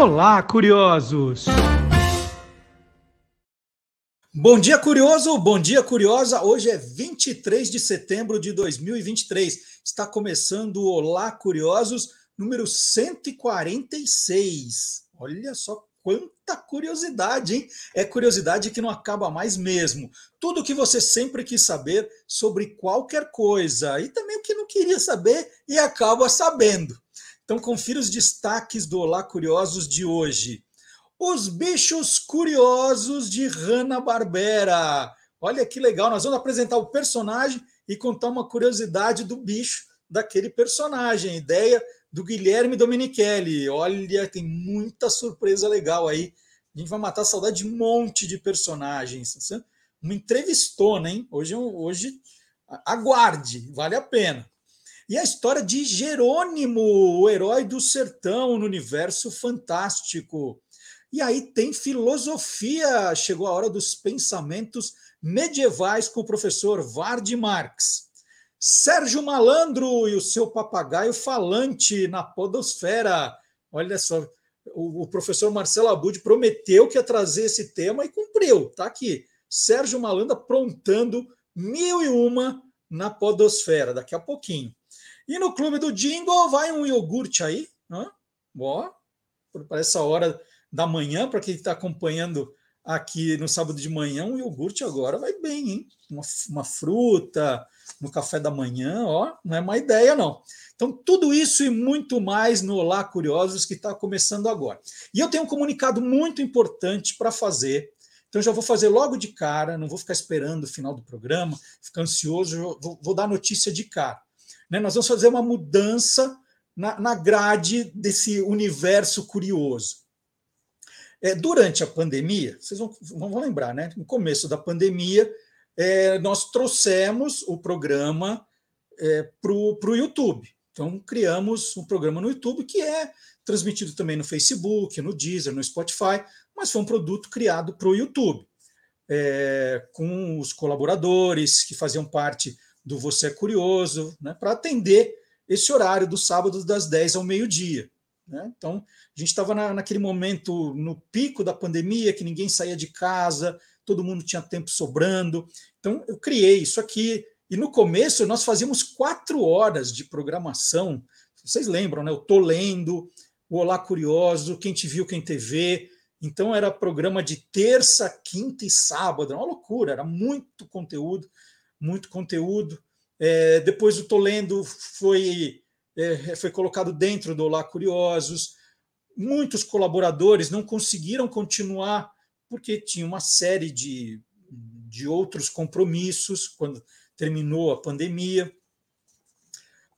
Olá, curiosos! Bom dia, curioso! Bom dia, curiosa! Hoje é 23 de setembro de 2023. Está começando o Olá, curiosos, número 146. Olha só quanta curiosidade, hein? É curiosidade que não acaba mais mesmo. Tudo que você sempre quis saber sobre qualquer coisa e também o que não queria saber e acaba sabendo. Então, confira os destaques do Olá Curiosos de hoje. Os bichos curiosos de Hanna-Barbera. Olha que legal, nós vamos apresentar o personagem e contar uma curiosidade do bicho daquele personagem. Ideia do Guilherme Domenichelli. Olha, tem muita surpresa legal aí. A gente vai matar a saudade de um monte de personagens. Uma entrevistona, hein? Hoje, hoje aguarde, vale a pena. E a história de Jerônimo, o herói do sertão no universo fantástico. E aí tem filosofia, chegou a hora dos pensamentos medievais com o professor Vard Marx. Sérgio Malandro e o seu papagaio falante na podosfera. Olha só, o, professor Marcelo Abud prometeu que ia trazer esse tema e cumpriu. Tá aqui. Sérgio Malandro aprontando mil e uma na podosfera, daqui a pouquinho. E no clube do Jingle vai um iogurte aí, né? ó, para essa hora da manhã, para quem está acompanhando aqui no sábado de manhã, um iogurte agora vai bem, hein? Uma, uma fruta no café da manhã, ó, não é má ideia, não. Então, tudo isso e muito mais no Olá Curiosos que está começando agora. E eu tenho um comunicado muito importante para fazer. Então, já vou fazer logo de cara, não vou ficar esperando o final do programa, ficar ansioso, vou, vou dar notícia de cara. Né? Nós vamos fazer uma mudança na, na grade desse universo curioso. É, durante a pandemia, vocês vão, vão lembrar, né? No começo da pandemia, é, nós trouxemos o programa é, para o YouTube. Então, criamos um programa no YouTube que é transmitido também no Facebook, no Deezer, no Spotify, mas foi um produto criado para o YouTube, é, com os colaboradores que faziam parte do Você é Curioso, né, para atender esse horário do sábado das 10 ao meio-dia. Né? Então, a gente estava na, naquele momento, no pico da pandemia, que ninguém saía de casa, todo mundo tinha tempo sobrando. Então, eu criei isso aqui. E no começo, nós fazíamos quatro horas de programação. Vocês lembram, né? Eu Tô Lendo, o Olá Curioso, Quem Te Viu, Quem TV. Então, era programa de terça, quinta e sábado. Era uma loucura, era muito conteúdo muito conteúdo. É, depois o Tolendo foi, é, foi colocado dentro do Olá Curiosos. Muitos colaboradores não conseguiram continuar porque tinha uma série de, de outros compromissos quando terminou a pandemia.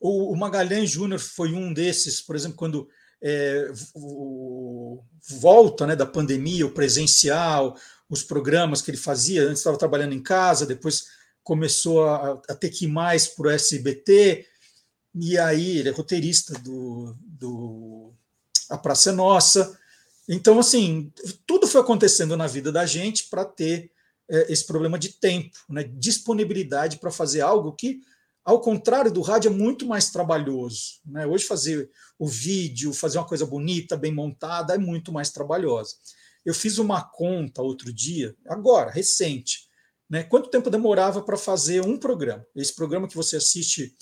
O, o Magalhães Júnior foi um desses, por exemplo, quando é, o, volta né, da pandemia, o presencial, os programas que ele fazia, antes estava trabalhando em casa, depois começou a, a ter que ir mais para o SBT, e aí ele é roteirista do, do A Praça é Nossa. Então, assim, tudo foi acontecendo na vida da gente para ter é, esse problema de tempo, né? disponibilidade para fazer algo que, ao contrário do rádio, é muito mais trabalhoso. Né? Hoje, fazer o vídeo, fazer uma coisa bonita, bem montada, é muito mais trabalhosa. Eu fiz uma conta outro dia, agora, recente, né? Quanto tempo demorava para fazer um programa? Esse programa que você assiste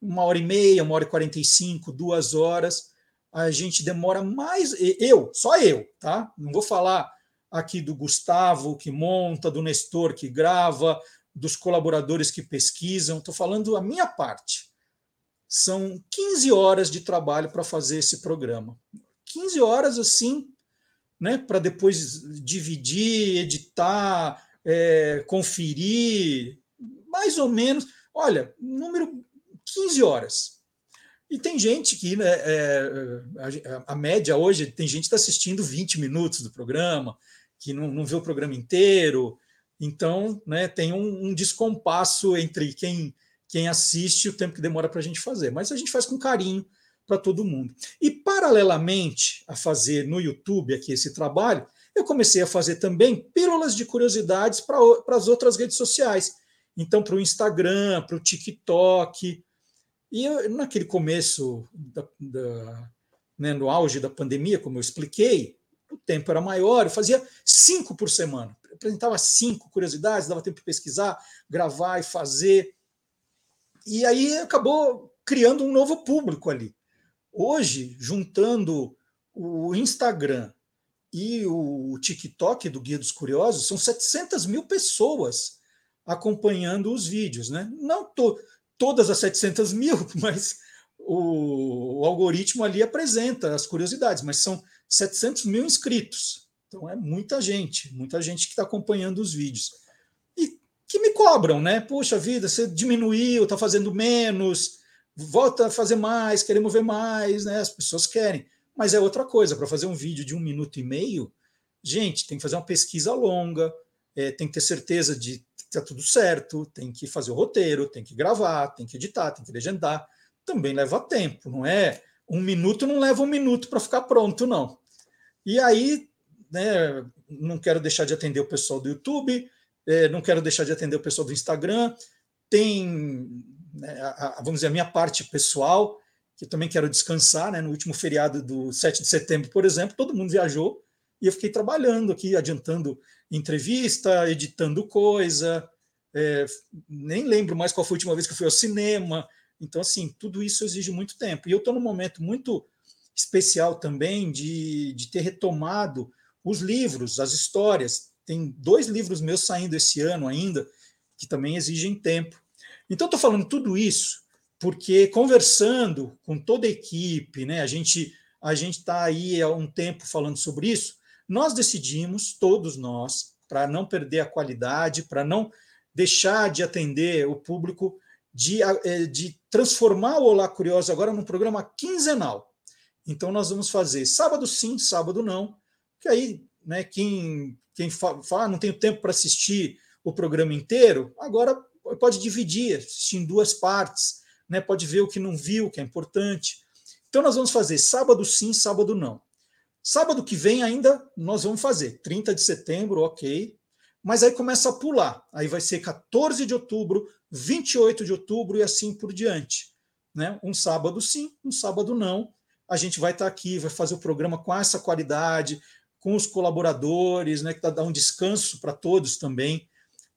uma hora e meia, uma hora e quarenta e cinco, duas horas, a gente demora mais. Eu, só eu, tá? Não vou falar aqui do Gustavo que monta, do Nestor que grava, dos colaboradores que pesquisam, estou falando a minha parte. São 15 horas de trabalho para fazer esse programa. 15 horas assim, né, para depois dividir, editar, é, conferir, mais ou menos, olha, número 15 horas. E tem gente que, né, é, a, a, média hoje, tem gente que está assistindo 20 minutos do programa, que não, não vê o programa inteiro. Então, né, tem um, um descompasso entre quem, quem assiste e o tempo que demora para a gente fazer. Mas a gente faz com carinho para todo mundo. E, paralelamente a fazer no YouTube aqui esse trabalho, eu comecei a fazer também pílulas de curiosidades para as outras redes sociais. Então, para o Instagram, para o TikTok. E eu, naquele começo da, da, né, no auge da pandemia, como eu expliquei, o tempo era maior, eu fazia cinco por semana. Eu apresentava cinco curiosidades, dava tempo de pesquisar, gravar e fazer. E aí acabou criando um novo público ali. Hoje, juntando o Instagram e o TikTok do Guia dos Curiosos, são 700 mil pessoas acompanhando os vídeos. Né? Não to, todas as 700 mil, mas o, o, algoritmo ali apresenta as curiosidades, mas são 700 mil inscritos. Então é muita gente, muita gente que está acompanhando os vídeos. E que me cobram, né? Poxa vida, você diminuiu, está fazendo menos, volta a fazer mais, queremos ver mais, né? As pessoas querem. Mas é outra coisa, para fazer um vídeo de um minuto e meio, gente, tem que fazer uma pesquisa longa, é, tem que ter certeza de que está tudo certo, tem que fazer o roteiro, tem que gravar, tem que editar, tem que legendar. Também leva tempo, não é? Um minuto não leva um minuto para ficar pronto, não. E aí, né, não quero deixar de atender o pessoal do YouTube, é, não quero deixar de atender o pessoal do Instagram, tem, né, a, a, vamos dizer, a minha parte pessoal, que também quero descansar, né? No último feriado do 7 de setembro, por exemplo, todo mundo viajou e eu fiquei trabalhando aqui, adiantando entrevista, editando coisa, é, nem lembro mais qual foi a última vez que eu fui ao cinema. Então, assim, tudo isso exige muito tempo. E eu estou num momento muito especial também de, de ter retomado os livros, as histórias. Tem dois livros meus saindo esse ano ainda, que também exigem tempo. Então, estou falando tudo isso porque conversando com toda a equipe, né, a gente a gente está aí há um tempo falando sobre isso, nós decidimos, todos nós, para não perder a qualidade, para não deixar de atender o público, de, eh, de transformar o Olá Curioso agora num programa quinzenal. Então, nós vamos fazer sábado sim, sábado não, que aí, né, quem, quem fala, ah, não tenho tempo para assistir o programa inteiro, agora pode dividir, assistir em duas partes né, pode ver o que não viu, que é importante. Então, nós vamos fazer sábado sim, sábado não. Sábado que vem ainda nós vamos fazer, 30 de setembro, ok. Mas aí começa a pular. Aí vai ser 14 de outubro, 28 de outubro e assim por diante. Né? Um sábado sim, um sábado não. A gente vai estar aqui, vai fazer o programa com essa qualidade, com os colaboradores, né, que dá um descanso para todos também,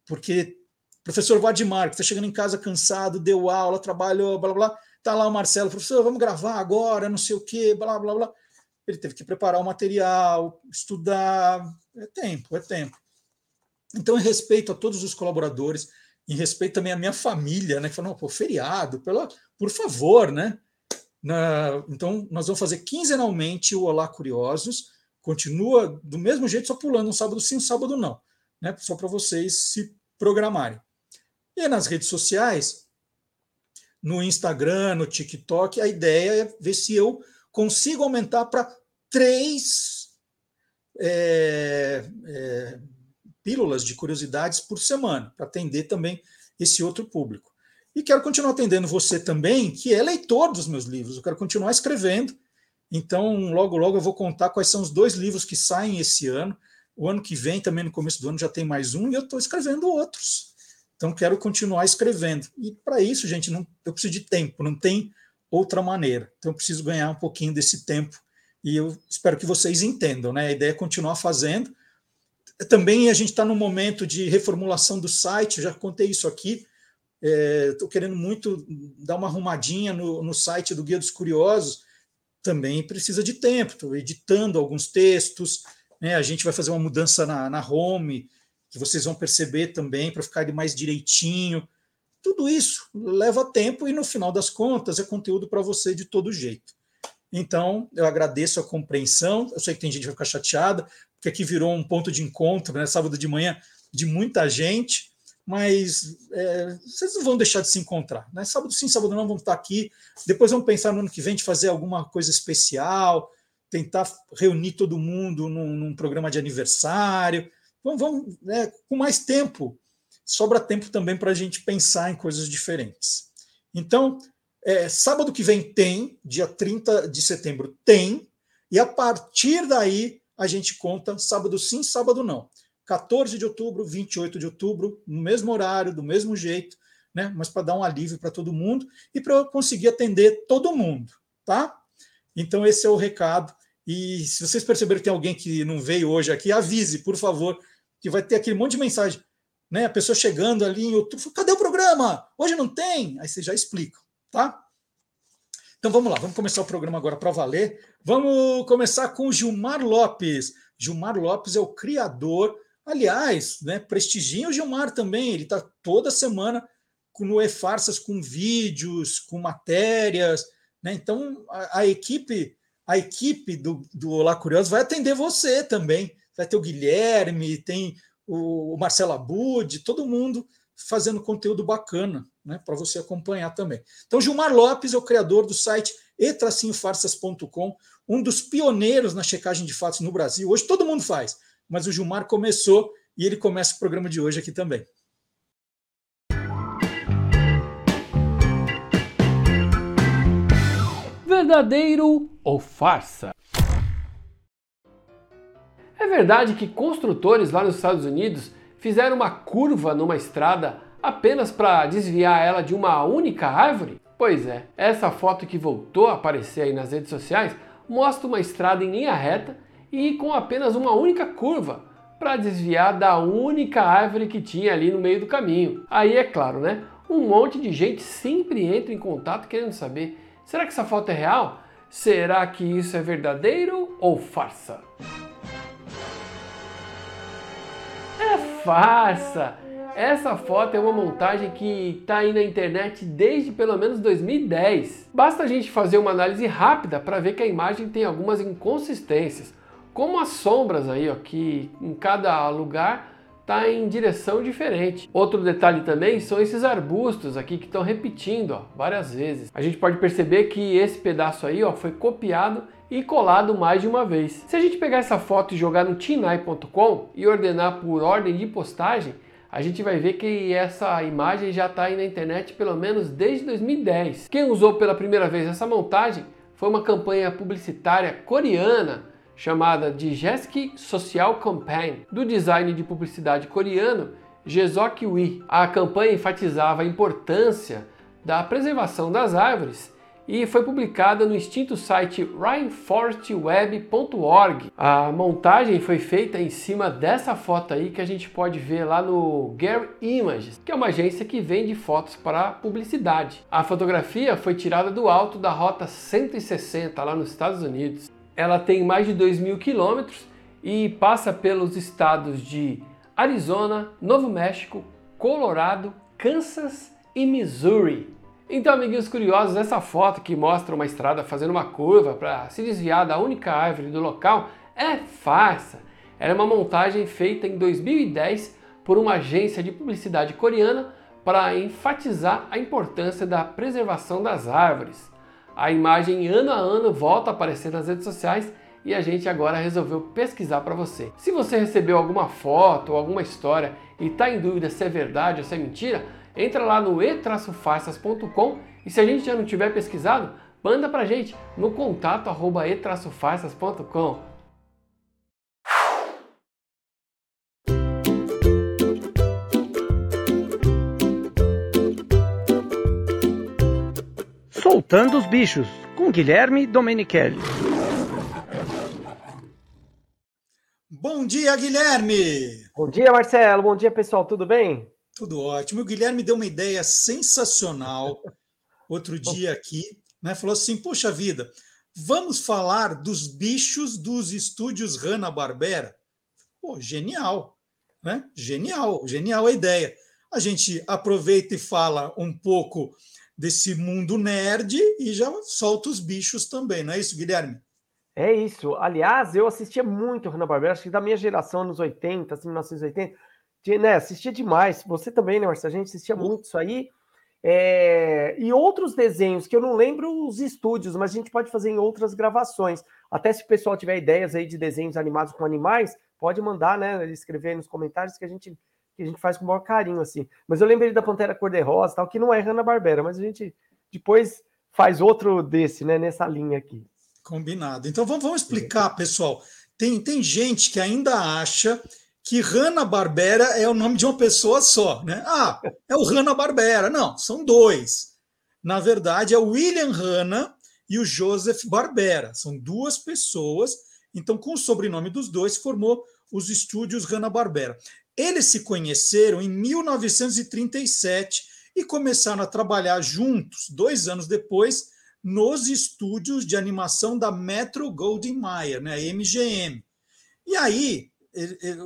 porque Professor Vadimar, que está chegando em casa cansado, deu aula, trabalhou, blá blá, está lá o Marcelo, professor, vamos gravar agora, não sei o quê, blá blá blá. Ele teve que preparar o material, estudar, é tempo, é tempo. Então, em respeito a todos os colaboradores, em respeito também à minha família, né, que falou, pô, feriado, pelo, por favor, né? Na, então, nós vamos fazer quinzenalmente o Olá Curiosos, continua do mesmo jeito, só pulando um sábado sim, um sábado não, né? Só para vocês se programarem. E nas redes sociais, no Instagram, no TikTok, a ideia é ver se eu consigo aumentar para três é, é, pílulas de curiosidades por semana, para atender também esse outro público. E quero continuar atendendo você também, que é leitor dos meus livros. Eu quero continuar escrevendo. Então, logo, logo eu vou contar quais são os dois livros que saem esse ano. O ano que vem, também no começo do ano, já tem mais um, e eu estou escrevendo outros. Então, quero continuar escrevendo. E para isso, gente, não, eu preciso de tempo, não tem outra maneira. Então, eu preciso ganhar um pouquinho desse tempo. E eu espero que vocês entendam, né? A ideia é continuar fazendo. Também a gente está no momento de reformulação do site, eu já contei isso aqui. Estou é, querendo muito dar uma arrumadinha no, no site do Guia dos Curiosos. Também precisa de tempo. Estou editando alguns textos. Né? A gente vai fazer uma mudança na, na home que vocês vão perceber também para ficar mais direitinho. Tudo isso leva tempo e no final das contas é conteúdo para você de todo jeito. Então, eu agradeço a compreensão. Eu sei que tem gente que vai ficar chateada, porque aqui virou um ponto de encontro, né, sábado de manhã, de muita gente, mas é, vocês não vão deixar de se encontrar. Né? Sábado sim, sábado não, vamos estar aqui. Depois vamos pensar no ano que vem de fazer alguma coisa especial, tentar reunir todo mundo num, num programa de aniversário. Vamos, vamos né, com mais tempo, sobra tempo também para a gente pensar em coisas diferentes. Então, é, sábado que vem tem, dia 30 de setembro tem, e a partir daí a gente conta sábado sim, sábado não. 14 de outubro, 28 de outubro, no mesmo horário, do mesmo jeito, né? mas para dar um alívio para todo mundo e para eu conseguir atender todo mundo, tá? Então, esse é o recado. E se vocês perceberem que tem alguém que não veio hoje aqui, avise, por favor, que vai ter aquele monte de mensagem. Né? A pessoa chegando ali em outubro, cadê o programa? Hoje não tem? Aí você já explica, tá? Então vamos lá, vamos começar o programa agora para valer. Vamos começar com Gilmar Lopes. Gilmar Lopes é o criador, aliás, né, prestigia o Gilmar também, ele está toda semana no E-Farsas com vídeos, com matérias, né? Então a, a, equipe, a equipe do, do Olá Curioso vai atender você também. Vai ter o Guilherme, tem o, Marcelo Abud, todo mundo fazendo conteúdo bacana né, para você acompanhar também. Então, Gilmar Lopes é o criador do site e-farsas.com, um dos pioneiros na checagem de fatos no Brasil. Hoje todo mundo faz, mas o Gilmar começou e ele começa o programa de hoje aqui também. Verdadeiro ou farsa? É verdade que construtores lá nos Estados Unidos fizeram uma curva numa estrada apenas para desviar ela de uma única árvore? Pois é, essa foto que voltou a aparecer aí nas redes sociais mostra uma estrada em linha reta e com apenas uma única curva para desviar da única árvore que tinha ali no meio do caminho. Aí é claro, né? Um monte de gente sempre entra em contato querendo saber: será que essa foto é real? Será que isso é verdadeiro ou farsa? Farsa! Essa foto é uma montagem que está aí na internet desde pelo menos 2010. Basta a gente fazer uma análise rápida para ver que a imagem tem algumas inconsistências, como as sombras aí, ó, que em cada lugar está em direção diferente. Outro detalhe também são esses arbustos aqui que estão repetindo ó, várias vezes. A gente pode perceber que esse pedaço aí ó, foi copiado e colado mais de uma vez. Se a gente pegar essa foto e jogar no tinai.com e ordenar por ordem de postagem, a gente vai ver que essa imagem já está aí na internet pelo menos desde 2010. Quem usou pela primeira vez essa montagem foi uma campanha publicitária coreana chamada de Jeski Social Campaign, do design de publicidade coreano Jesok Wi. A campanha enfatizava a importância da preservação das árvores e foi publicada no extinto site rainforestweb.org. A montagem foi feita em cima dessa foto aí que a gente pode ver lá no Getty Images, que é uma agência que vende fotos para publicidade. A fotografia foi tirada do alto da rota 160 lá nos Estados Unidos. Ela tem mais de 2 mil quilômetros e passa pelos estados de Arizona, Novo México, Colorado, Kansas e Missouri. Então, amiguinhos curiosos, essa foto que mostra uma estrada fazendo uma curva para se desviar da única árvore do local é farsa. Era uma montagem feita em 2010 por uma agência de publicidade coreana para enfatizar a importância da preservação das árvores. A imagem ano a ano volta a aparecer nas redes sociais e a gente agora resolveu pesquisar para você. Se você recebeu alguma foto ou alguma história e está em dúvida se é verdade ou se é mentira, entra lá no e-farsas.com e se a gente já não tiver pesquisado, manda pra gente no contato arroba e-farsas.com. Soltando os bichos, com Guilherme Domenichelli. Bom dia, Guilherme! Bom dia, Marcelo. Bom dia, pessoal. Tudo bem? Tudo ótimo. O Guilherme deu uma ideia sensacional outro dia aqui, né? Falou assim: poxa vida, vamos falar dos bichos dos estúdios Hanna-Barbera? Pô, genial, né? Genial, genial a ideia. A gente aproveita e fala um pouco desse mundo nerd e já solta os bichos também, não é isso, Guilherme? É isso. Aliás, eu assistia muito Hanna-Barbera, acho que da minha geração, nos 80, assim, 1980 de, né, assistia demais. Você também, né, Marcelo? A gente assistia muito isso aí. É... E outros desenhos que eu não lembro os estúdios, mas a gente pode fazer em outras gravações. Até se o pessoal tiver ideias aí de desenhos animados com animais, pode mandar, né? Escrever aí nos comentários que a gente que a gente faz com o maior carinho, assim. Mas eu lembrei da Pantera Cor-de-Rosa, tal, que não é Hanna-Barbera, mas a gente depois faz outro desse, né? Nessa linha aqui. Combinado. Então vamos, vamos explicar, pessoal. Tem, tem gente que ainda acha que Hanna-Barbera é o nome de uma pessoa só, né? Ah, é o Hanna-Barbera. Não, são dois. Na verdade, é o William Hanna e o Joseph Barbera. São duas pessoas. Então, com o sobrenome dos dois, formou os estúdios Hanna-Barbera. Eles se conheceram em 1937 e começaram a trabalhar juntos, dois anos depois, nos estúdios de animação da Metro Goldwyn Mayer, né, MGM. E aí,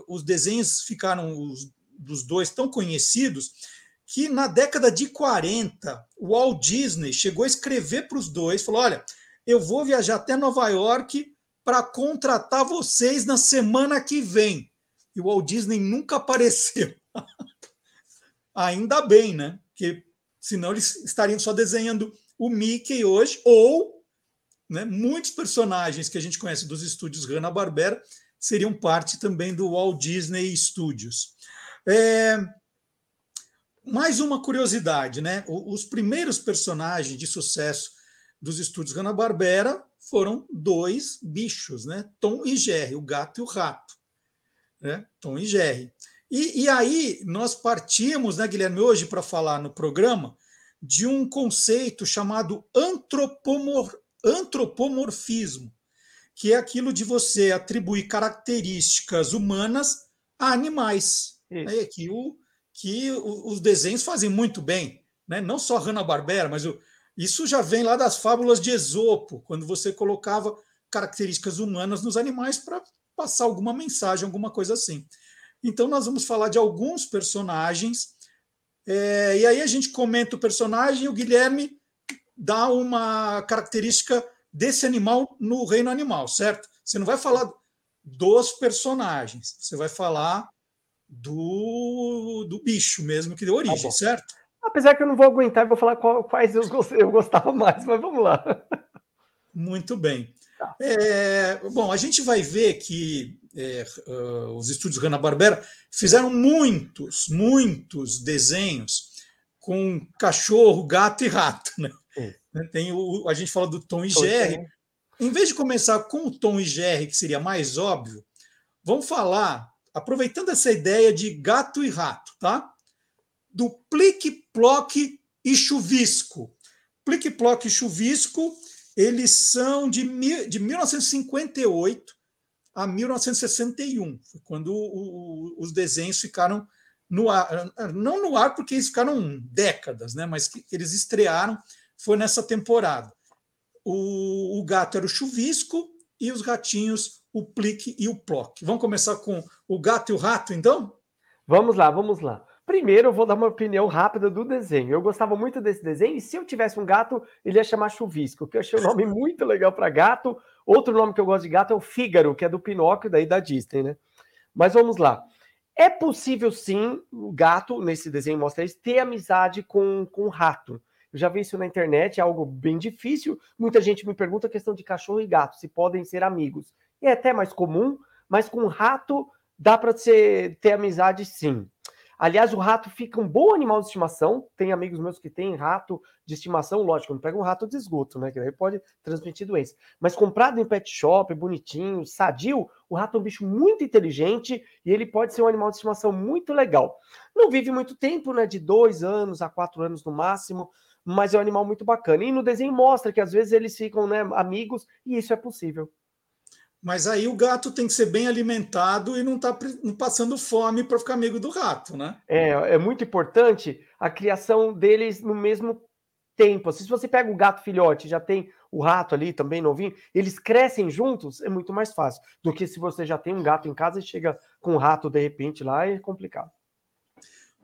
os desenhos ficaram os, dos dois tão conhecidos que na década de 40, o Walt Disney chegou a escrever para os dois, falou: "Olha, eu vou viajar até Nova York para contratar vocês na semana que vem". E o Walt Disney nunca apareceu. Ainda bem, né? Porque senão eles estariam só desenhando o Mickey hoje ou né, muitos personagens que a gente conhece dos estúdios Hanna-Barbera seriam parte também do Walt Disney Studios. É, mais uma curiosidade, né? Os primeiros personagens de sucesso dos estúdios Hanna-Barbera foram dois bichos, né? Tom e Jerry, o gato e o rato. Né? Tom e Jerry. E, e aí nós partimos, né, Guilherme, hoje para falar no programa de um conceito chamado antropomor, antropomorfismo, que é aquilo de você atribuir características humanas a animais. É, que o, que os desenhos fazem muito bem, né? não só Hanna-Barbera, mas o, isso já vem lá das fábulas de Esopo, quando você colocava características humanas nos animais para passar alguma mensagem, alguma coisa assim. Então, nós vamos falar de alguns personagens, é, e aí a gente comenta o personagem e o Guilherme dá uma característica desse animal no reino animal, certo? Você não vai falar dos personagens, você vai falar do, do bicho mesmo que deu origem, tá certo? Apesar que eu não vou aguentar, vou falar quais eu, gostava, eu gostava mais, mas vamos lá. Muito bem. Tá. É, bom, a gente vai ver que é, uh, os estúdios Hanna-Barbera fizeram muitos, muitos desenhos com cachorro, gato e rato. Né? Tem o, a gente fala do Tom e Jerry. Em vez de começar com o Tom e Jerry, que seria mais óbvio, vamos falar aproveitando essa ideia de gato e rato, tá? Do plique-ploque e chuvisco. Plique-ploque e chuvisco, eles são de, de 1958 a 1961, quando o, os desenhos ficaram no ar, não no ar porque eles ficaram décadas, né? Mas eles estrearam foi nessa temporada. O, o gato era o chuvisco e os gatinhos o plique e o plock. Vamos começar com o gato e o rato, então? Vamos lá, vamos lá. Primeiro, eu vou dar uma opinião rápida do desenho. Eu gostava muito desse desenho, e se eu tivesse um gato, ele ia chamar Chuvisco, que eu achei um nome muito legal para gato. Outro nome que eu gosto de gato é o Fígaro, que é do Pinóquio, daí da Disney, né? Mas vamos lá. É possível, sim, o gato, nesse desenho mostra isso, ter amizade com, com o rato. Já vi isso na internet, é algo bem difícil. Muita gente me pergunta a questão de cachorro e gato, se podem ser amigos é até mais comum, mas com rato dá para ter amizade sim. Aliás, o rato fica um bom animal de estimação. Tem amigos meus que têm rato de estimação, lógico, não pega um rato de esgoto, né? Que daí pode transmitir doença. Mas comprado em pet shop, bonitinho, sadio, o rato é um bicho muito inteligente e ele pode ser um animal de estimação muito legal. Não vive muito tempo, né? De dois anos a quatro anos no máximo, mas é um animal muito bacana. E no desenho mostra que às vezes eles ficam né, amigos e isso é possível. Mas aí o gato tem que ser bem alimentado e não tá passando fome para ficar amigo do rato, né? É, é muito importante a criação deles no mesmo tempo. Se você pega o gato filhote, já tem o rato ali também novinho, eles crescem juntos, é muito mais fácil do que se você já tem um gato em casa e chega com o rato de repente lá, é complicado.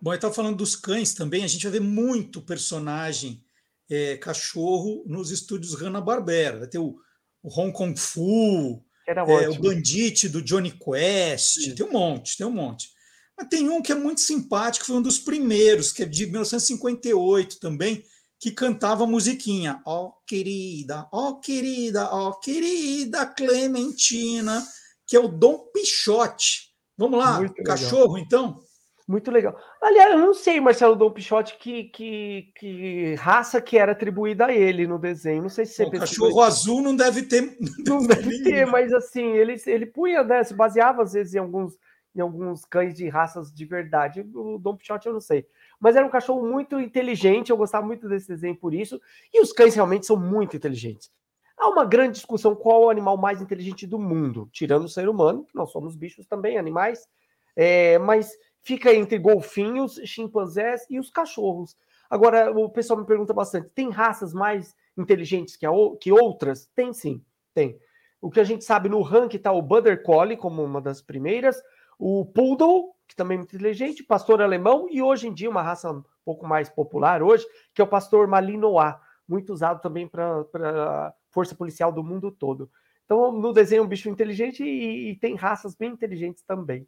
Bom, eu estava falando dos cães também, a gente vai ver muito personagem é, cachorro nos estúdios Hanna-Barbera. Vai ter o, o Hong Kong Fu, é, o Bandit do Johnny Quest, Sim. tem um monte, tem um monte. Mas tem um que é muito simpático, foi um dos primeiros, que é de 1958 também, que cantava a musiquinha. Ó oh, querida, ó oh, querida, ó oh, querida Clementina, que é o Dom Pichote. Vamos lá, cachorro então? Muito legal. Aliás, eu não sei, Marcelo Dom Pichote, que, que, que raça que era atribuída a ele no desenho. Não sei se você O cachorro azul não deve ter. Não, não deve ter, mas assim, ele, ele punha, né? Se baseava às vezes em alguns, em alguns cães de raças de verdade. O Dom Pichote eu não sei. Mas era um cachorro muito inteligente, eu gostava muito desse desenho por isso. E os cães realmente são muito inteligentes. Há uma grande discussão qual o animal mais inteligente do mundo, tirando o ser humano, que nós somos bichos também, animais, é, mas fica entre golfinhos, chimpanzés e os cachorros. Agora, o pessoal me pergunta bastante: tem raças mais inteligentes que, a, que outras? Tem sim, tem. O que a gente sabe no ranking está o Border Collie como uma das primeiras, o Poodle, que também é muito inteligente, pastor alemão, e hoje em dia uma raça um pouco mais popular hoje, que é o pastor Malinois, muito usado também para força policial do mundo todo. Então, no desenho é um bicho inteligente e, e, tem raças bem inteligentes também.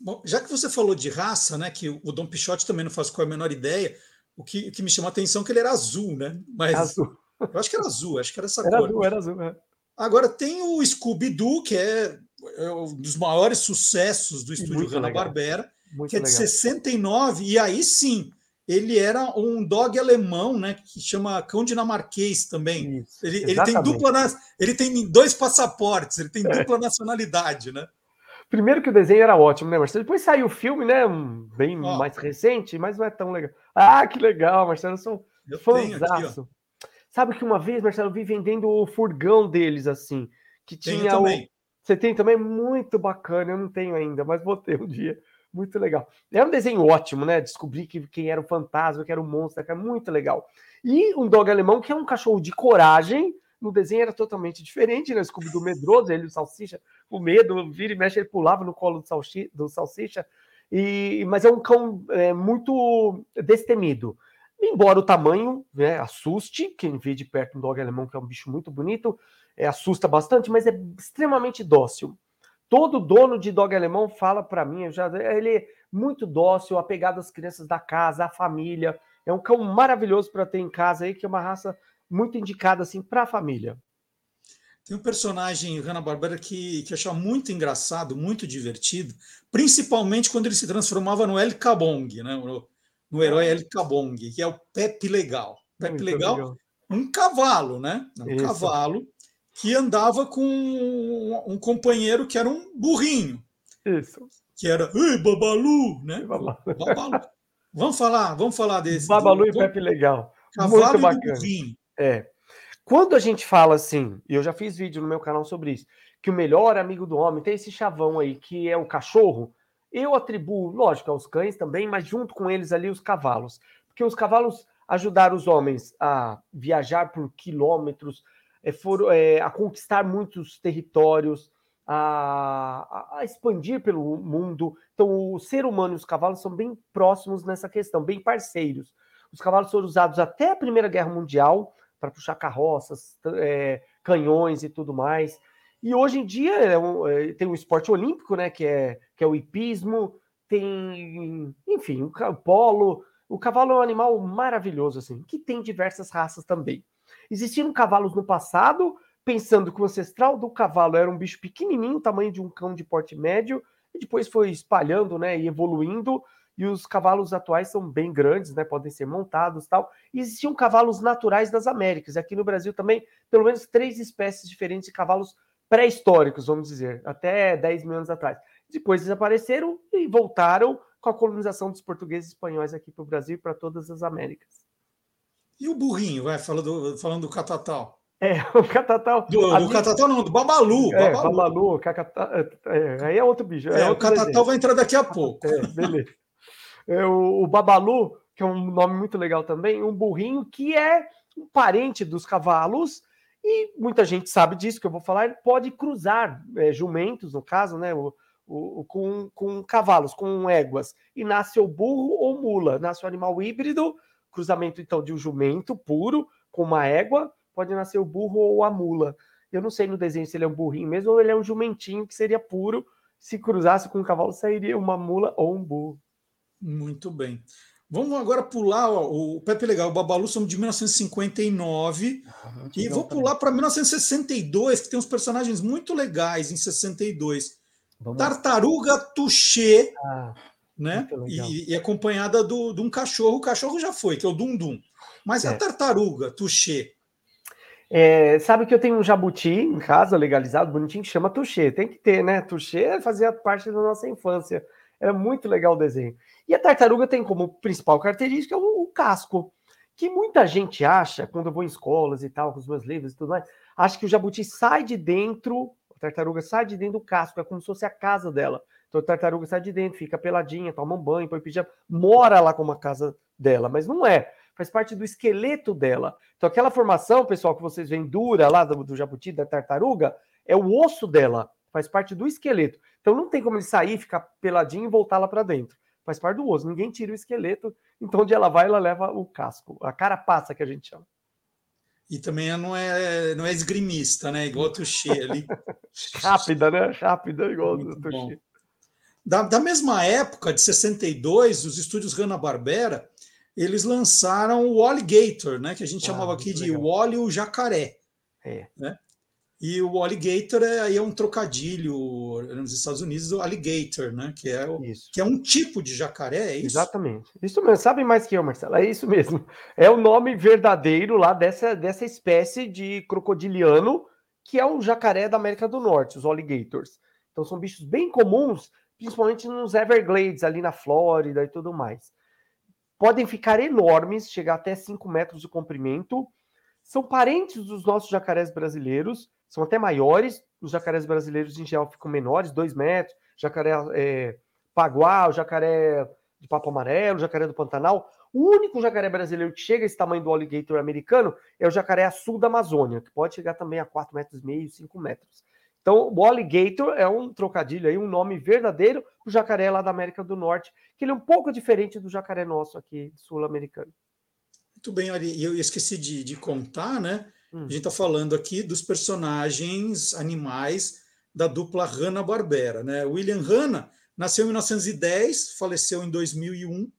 Bom, já que você falou de raça, né, que o Dom Pichote também não faz com a menor ideia, o que, o que me chamou a atenção é que ele era azul, né? Mas azul. eu acho que era azul, acho que era essa era cor. Azul, era azul, é. Agora tem o Scooby-Doo, que é, é um dos maiores sucessos do estúdio Hanna-Barbera, que é de legal. 69, e aí sim, ele era um dog alemão, né, que chama cão dinamarquês também. Isso, ele, ele, tem dupla, ele tem dois passaportes, ele tem é. dupla nacionalidade, né? Primeiro que o desenho era ótimo, né, Marcelo? Depois saiu o filme, né, bem oh. mais recente, mas não é tão legal. Ah, que legal, Marcelo, eu sou eu fãzaço. Sabe que uma vez, Marcelo, eu vi vendendo o furgão deles, assim, que tinha o... Você tem também? Muito bacana, eu não tenho ainda, mas vou ter um dia. Muito legal. É um desenho ótimo, né? Descobrir que, quem era o fantasma, que era o monstro, que é muito legal. E um dog alemão, que é um cachorro de coragem, no desenho era totalmente diferente, né? Scooby do medroso, ele o salsicha, o medo, vira e mexe, ele pulava no colo do, salsi, do salsicha. E, mas é um cão é, muito destemido. Embora o tamanho né, assuste, quem vê de perto um dog alemão, que é um bicho muito bonito, é, assusta bastante, mas é extremamente dócil. Todo dono de dog alemão fala para mim, já, ele é muito dócil, apegado às crianças da casa, à família. É um cão maravilhoso para ter em casa aí, que é uma raça muito indicada assim para a família. Tem um personagem Hanna-Barbera que, que eu achava muito engraçado, muito divertido, principalmente quando ele se transformava no El Cabong, né? no, no herói El Cabong, que é o Pepe Legal. Pepe Legal, legal, um cavalo, né? Um Isso. cavalo que andava com um companheiro que era um burrinho. Isso. Que era Ei, Babalu, né? Babalu. Babalu. Vamos falar, vamos falar desse. Babalu do, e Pepe Legal. Cavalo Muito bacana. burrinho. É. Quando a gente fala assim, e eu já fiz vídeo no meu canal sobre isso, que o melhor amigo do homem tem esse chavão aí, que é o cachorro, eu atribuo, lógico, aos cães também, mas junto com eles ali os cavalos. Porque os cavalos ajudaram os homens a viajar por quilômetros, é, foram, é, a conquistar muitos territórios, a, a, expandir pelo mundo. Então, o ser humano e os cavalos são bem próximos nessa questão, bem parceiros. Os cavalos foram usados até a Primeira Guerra Mundial para puxar carroças, é, canhões e tudo mais. E hoje em dia é um, é, tem um esporte olímpico, né, que é, que é o hipismo, tem, enfim, o, o polo. O cavalo é um animal maravilhoso, assim, que tem diversas raças também. Existiam cavalos no passado, pensando que o ancestral do cavalo era um bicho pequenininho, tamanho de um cão de porte médio, e depois foi espalhando, né, e evoluindo, e os cavalos atuais são bem grandes, né, podem ser montados tal. E existiam cavalos naturais das Américas, aqui no Brasil também, pelo menos três espécies diferentes de cavalos pré-históricos, vamos dizer, até 10 mil anos atrás. Depois desapareceram e voltaram com a colonização dos portugueses e espanhóis aqui para o Brasil e para todas as Américas. E o burrinho, vai, falando, falando do catatal. É, o catatal. Do, do catatal não, do babalu. É, babalu, babalu catatal, é, é, aí é outro bicho. É, é outro o catatal desenho. vai entrar daqui a pouco. É, beleza. É, o, o babalu, que é um nome muito legal também, um burrinho que é um parente dos cavalos, e muita gente sabe disso que eu vou falar, ele pode cruzar é, jumentos, no caso, né? O, o, com, com cavalos, com éguas, e nasce o burro ou mula, nasce o animal híbrido cruzamento então de um jumento puro com uma égua, pode nascer o burro ou a mula. Eu não sei no desenho se ele é um burrinho mesmo ou ele é um jumentinho que seria puro. Se cruzasse com um cavalo, sairia uma mula ou um burro. Muito bem. Vamos agora pular ó, o Pepe Legal, o Babalu são de 1959 ah, e vou pular para 1962, que tem uns personagens muito legais em 62. Vamos Tartaruga Touché. Ah né? E, e, acompanhada do, de um cachorro. O cachorro já foi, que é o Dundum. Mas é. a tartaruga, Tuxê. É, sabe que eu tenho um jabuti em casa, legalizado, bonitinho, que chama Tuxê. Tem que ter, né? Tuxê fazia parte da nossa infância. Era muito legal o desenho. E a tartaruga tem como principal característica o, o casco, que muita gente acha, quando eu vou em escolas e tal, com os meus livros e tudo mais, acha que o jabuti sai de dentro, a tartaruga sai de dentro do casco, é como se fosse a casa dela. Então a tartaruga sai de dentro, fica peladinha, toma um banho, põe pijama, mora lá como a casa dela, mas não é. Faz parte do esqueleto dela. Então aquela formação, pessoal, que vocês veem dura lá do, do jabuti, da tartaruga, é o osso dela, faz parte do esqueleto. Então não tem como ele sair, ficar peladinho e voltar lá para dentro. Faz parte do osso. Ninguém tira o esqueleto. Então onde ela vai, ela leva o casco, a carapaça que a gente chama. E também não é, não é esgrimista, né? Igual o Tuxi ali. Rápida, né? Rápida, igual o Tuxi. Da, da mesma época, de 62, os estúdios Hanna-Barbera, eles lançaram o Alligator, né? Que a gente ah, chamava aqui de Wally o Jacaré. É. Né? E o alligator é, aí é um trocadilho nos Estados Unidos, o alligator, né? Que é, o, que é um tipo de jacaré, é isso? Exatamente. Isso mesmo. Sabe mais que eu, Marcelo? É isso mesmo. É o nome verdadeiro lá dessa, dessa espécie de crocodiliano, que é o jacaré da América do Norte, os alligators. Então são bichos bem comuns, principalmente nos Everglades, ali na Flórida e tudo mais. Podem ficar enormes, chegar até 5 metros de comprimento. São parentes dos nossos jacarés brasileiros são até maiores. Os jacarés brasileiros, em geral, ficam menores, dois metros. Jacaré é, paguá, o jacaré de papo amarelo, o jacaré do Pantanal. O único jacaré brasileiro que chega a esse tamanho do alligator americano é o jacaré sul da Amazônia, que pode chegar também a 4 metros e meio, 5 metros. Então, o alligator é um trocadilho aí, um nome verdadeiro o jacaré lá da América do Norte, que ele é um pouco diferente do jacaré nosso aqui sul-americano. Muito bem, e eu esqueci de, de contar, né? Hum. A gente está falando aqui dos personagens animais da dupla Hanna-Barbera. Né? William Hanna nasceu em 1910, faleceu em 2001,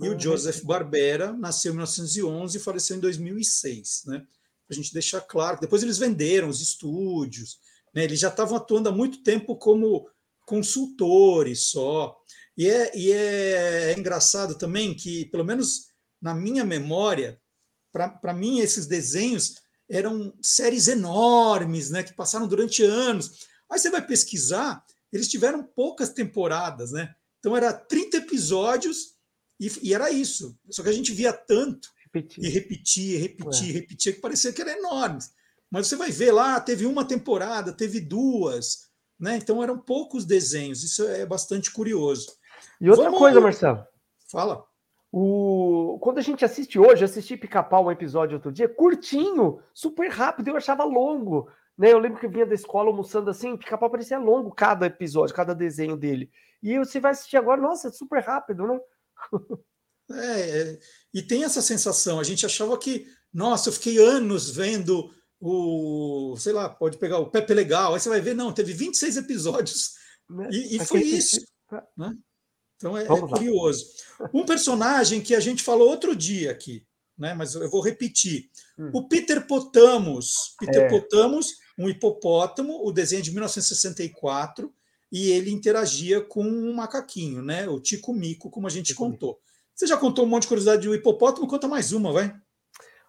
e o ah, Joseph Barbera nasceu em 1911 e faleceu em 2006. Né? Para a gente deixar claro. Depois eles venderam os estúdios, né? eles já estavam atuando há muito tempo como consultores só. E é, e é, é engraçado também que, pelo menos na minha memória, para mim, esses desenhos eram séries enormes, né, que passaram durante anos. Aí você vai pesquisar, eles tiveram poucas temporadas, né? Então era 30 episódios e, e era isso. Só que a gente via tanto repetir. e repetia, repetia, é. repetia, que parecia que era enorme. Mas você vai ver lá, teve uma temporada, teve duas, né? Então eram poucos desenhos. Isso é bastante curioso. E outra Vamos... coisa, Marcelo. Fala. O... Quando a gente assiste hoje, assisti Pica-Pau um episódio outro dia, curtinho, super rápido, eu achava longo. Né? Eu lembro que eu vinha da escola almoçando assim, Pica-Pau parecia longo cada episódio, cada desenho dele. E você vai assistir agora, nossa, é super rápido, né? É, é, e tem essa sensação, a gente achava que, nossa, eu fiquei anos vendo o, sei lá, pode pegar o Pepe Legal, aí você vai ver, não, teve 26 episódios, né? e, e foi isso. Né? Então é, é curioso. Um personagem que a gente falou outro dia aqui, né? mas eu vou repetir. Hum. O Peter Potamus. Peter é. Potamus, um hipopótamo, o desenho de 1964, e ele interagia com um macaquinho, né? o Tico Mico, como a gente Tico contou. Mico. Você já contou um monte de curiosidade do hipopótamo, conta mais uma, vai.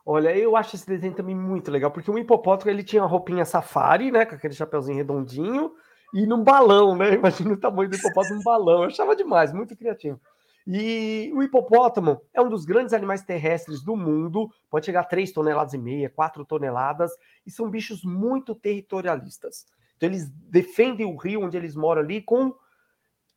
Olha, eu acho esse desenho também muito legal, porque o hipopótamo ele tinha uma roupinha safari, né, com aquele chapeuzinho redondinho, e num balão, né? Imagina o tamanho do hipopótamo num balão. Eu achava demais, muito criativo. E o hipopótamo é um dos grandes animais terrestres do mundo, pode chegar a 3 toneladas e meia, 4 toneladas, e são bichos muito territorialistas. Então eles defendem o rio onde eles moram ali com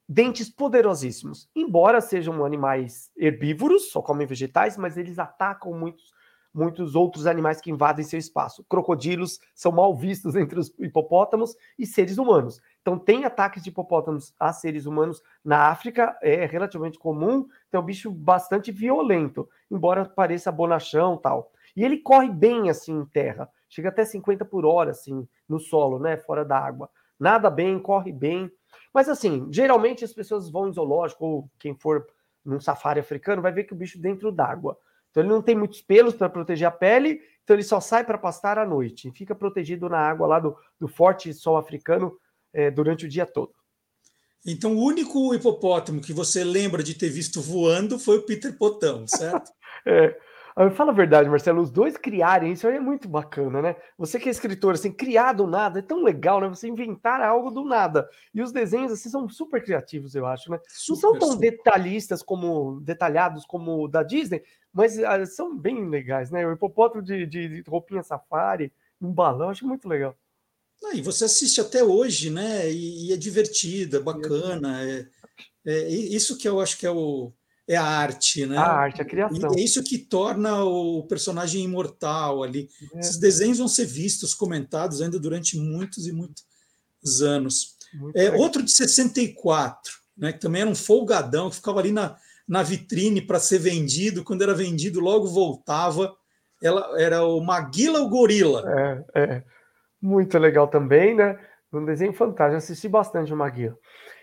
dentes poderosíssimos. Embora sejam animais herbívoros, só comem vegetais, mas eles atacam muitos muitos outros animais que invadem seu espaço. Crocodilos são mal vistos entre os hipopótamos e seres humanos. Então, tem ataques de hipopótamos a seres humanos na África, é relativamente comum, então é um bicho bastante violento, embora pareça bonachão tal. E ele corre bem assim em terra, chega até 50 por hora assim no solo, né, fora da água. Nada bem, corre bem. Mas assim, geralmente as pessoas vão em zoológico ou quem for num safari africano vai ver que o bicho dentro d'água. Então ele não tem muitos pelos para proteger a pele, então ele só sai para pastar à noite. E fica protegido na água lá do, do forte sol africano é, durante o dia todo. Então o único hipopótamo que você lembra de ter visto voando foi o Peter Potão, certo? é. Fala a verdade, Marcelo, os dois criarem isso aí é muito bacana, né? Você que é escritor, assim, criar do nada é tão legal, né? Você inventar algo do nada. E os desenhos, assim, são super criativos, eu acho, né? Super, Não são tão super. detalhistas como, detalhados como o da Disney, mas ah, são bem legais, né? O hipopótamo de, de, de roupinha safari, um balão, acho muito legal. Ah, e você assiste até hoje, né? E, e é divertido, é bacana. É, é, isso que eu acho que é, o, é a arte, né? A arte, a criação. E é isso que torna o personagem imortal ali. É. Esses desenhos vão ser vistos, comentados ainda durante muitos e muitos anos. é, outro de 64, né? Que também era um folgadão, que ficava ali na, na vitrine para ser vendido. Quando era vendido, logo voltava. Ela era o Maguila o Gorila. É, é muito legal também, né? Um desenho fantástico, assisti bastante o Maguila.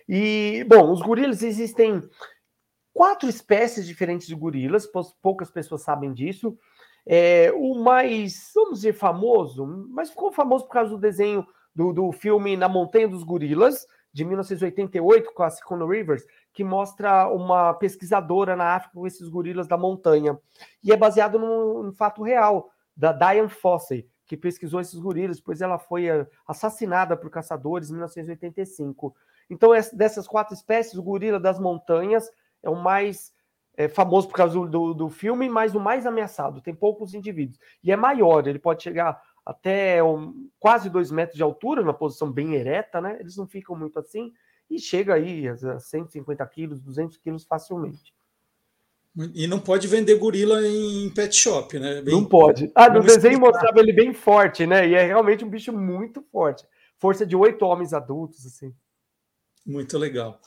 E, bom, os gorilas existem quatro espécies diferentes de gorilas, poucas pessoas sabem disso. É, o mais, vamos dizer, famoso, mas ficou famoso por causa do desenho do, do filme Na Montanha dos Gorilas, de 1988, com a Sicono Rivers, que mostra uma pesquisadora na África com esses gorilas da montanha. E é baseado num, num fato real, da Diane Fossey, que pesquisou esses gorilas, pois ela foi eh, assassinada por caçadores em 1985. Então, dessas quatro espécies, o gorila das montanhas é o mais é, famoso por causa do, do, do, filme, mas o mais ameaçado. Tem poucos indivíduos. E é maior, ele pode chegar até um, quase dois metros de altura, numa posição bem ereta, né? Eles não ficam muito assim, e chega aí a 150 quilos, 200 quilos facilmente. E não pode vender gorila em pet shop, né? Bem, não pode. Ah, no desenho explicar. mostrava ele bem forte, né? E é realmente um bicho muito forte. Força de oito homens adultos, assim. Muito legal.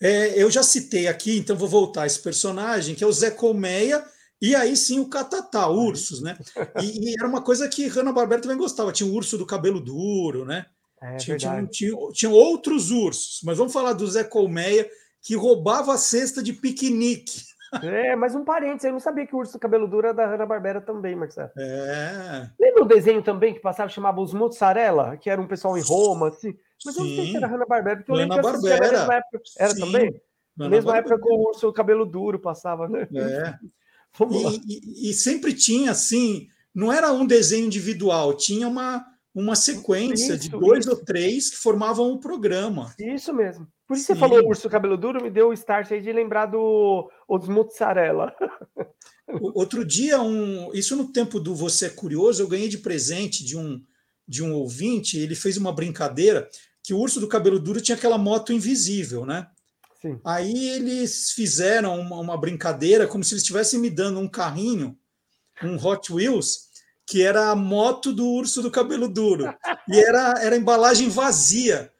É, eu já citei aqui, então vou voltar a esse personagem, que é o Zé Colmeia, e aí sim o Catatá, ursos, né? E, e era uma coisa que Hanna-Barbera também gostava. Tinha o urso do cabelo duro, né? É, tinha, tinha, tinha, tinha, outros ursos, mas vamos falar do Zé Colmeia, que roubava a cesta de piquenique. É, mas um parênteses, eu não sabia que o urso cabelo duro era da Hanna-Barbera também, Marcelo. É. Lembra o desenho também que passava, chamava os Mozzarella, que era um pessoal em Roma, assim? Mas Sim. eu não sei se era Hanna-Barbera, porque eu lembro que Barbera. na mesma época. Era Sim. também? Na mesma época que o urso cabelo duro passava, né? É. E, e, e, sempre tinha, assim, não era um desenho individual, tinha uma, uma sequência isso, de dois isso. ou três que formavam o um programa. Isso mesmo. Por isso Sim. você falou urso cabelo duro, me deu o start aí de lembrar do os mozzarella. Outro dia, um, isso no tempo do Você é Curioso, eu ganhei de presente de um, de um ouvinte, ele fez uma brincadeira que o urso do cabelo duro tinha aquela moto invisível, né? Sim. Aí eles fizeram uma, uma brincadeira como se eles estivessem me dando um carrinho, um Hot Wheels, que era a moto do urso do cabelo duro. E era, era embalagem vazia.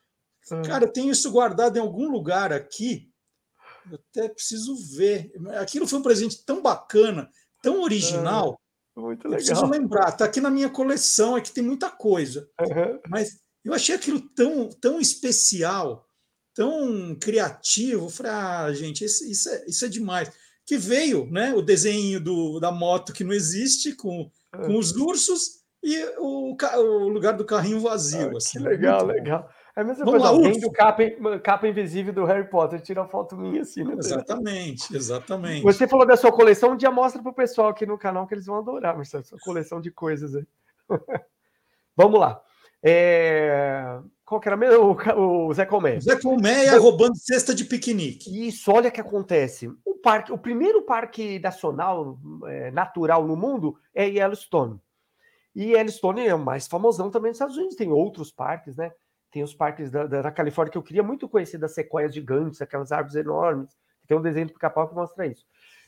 Cara, eu tenho isso guardado em algum lugar aqui. Eu até preciso ver. Aquilo foi um presente tão bacana, tão original. É, muito legal. Eu preciso lembrar. Está aqui na minha coleção, é que tem muita coisa. Uhum. Mas eu achei aquilo tão, tão especial, tão criativo. Eu falei, ah, gente, isso, isso, é, isso é demais. Que veio né, o desenho do, da moto que não existe, com, com os ursos, e o, o lugar do carrinho vazio. Ah, assim, que legal, legal. É a mesma Vamos coisa, lá, alguém do capa, capa invisível do Harry Potter tira uma foto minha assim, né? Exatamente, exatamente. Você falou da sua coleção, um dia mostra pro pessoal aqui no canal que eles vão adorar, Marcelo, sua coleção de coisas aí. Vamos lá. É... Qual que era mesmo? O, Zé Colmeia. Zé Colmeia roubando cesta de piquenique. Isso, olha o que acontece. O, parque, o primeiro parque nacional é, natural no mundo é Yellowstone. E Yellowstone é o mais famosão também nos Estados Unidos. Tem outros parques, né? Tem os parques da, da, da, Califórnia que eu queria muito conhecer, das sequoias gigantes, aquelas árvores enormes. Tem um desenho do pica-pau que mostra isso.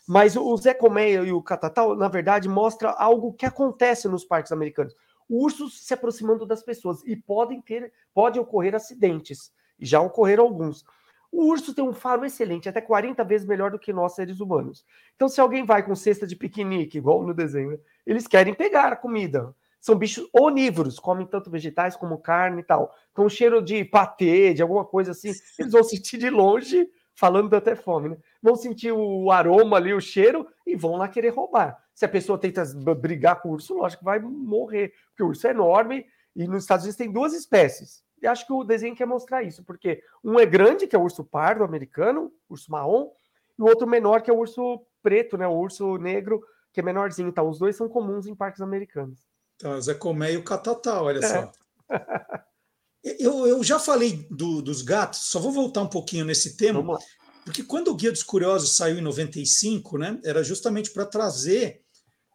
Mas o Zé Colmeia e o Catatal, na verdade, mostra algo que acontece nos parques americanos. Ursos se aproximando das pessoas e podem ter, pode ocorrer acidentes. E já ocorreram alguns. O urso tem um faro excelente, até 40 vezes melhor do que nós seres humanos. Então, se alguém vai com cesta de piquenique, igual no desenho, eles querem pegar a comida são bichos onívoros, comem tanto vegetais como carne e tal. Então, cheiro de patê, de alguma coisa assim, eles vão sentir de longe, falando até fome, né? Vão sentir o aroma ali, o cheiro, e vão lá querer roubar. Se a pessoa tenta brigar com o urso, lógico que vai morrer, porque o urso é enorme e nos Estados Unidos tem duas espécies. E acho que o desenho quer mostrar isso, porque um é grande, que é o urso pardo americano, urso marrom, e o outro menor, que é o urso preto, né? O urso negro, que é menorzinho. Então, os dois são comuns em parques americanos. Então, Zé Comé e o Catatá, olha é. só. Eu, eu já falei do, dos gatos, só vou voltar um pouquinho nesse tema, porque quando o Guia dos Curiosos saiu em 95, né, era justamente para trazer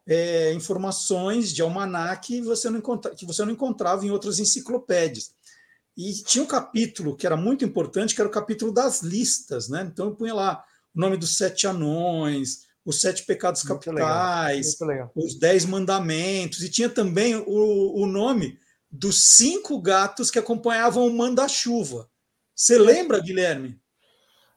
é, informações de almanac que você, não encontra, que você não encontrava em outras enciclopédias. E tinha um capítulo que era muito importante, que era o capítulo das listas, né? Então eu punha lá o nome dos sete anões, os sete pecados muito capitais, legal, os dez mandamentos, e tinha também o, o nome dos cinco gatos que acompanhavam o manda-chuva. Você lembra, Guilherme?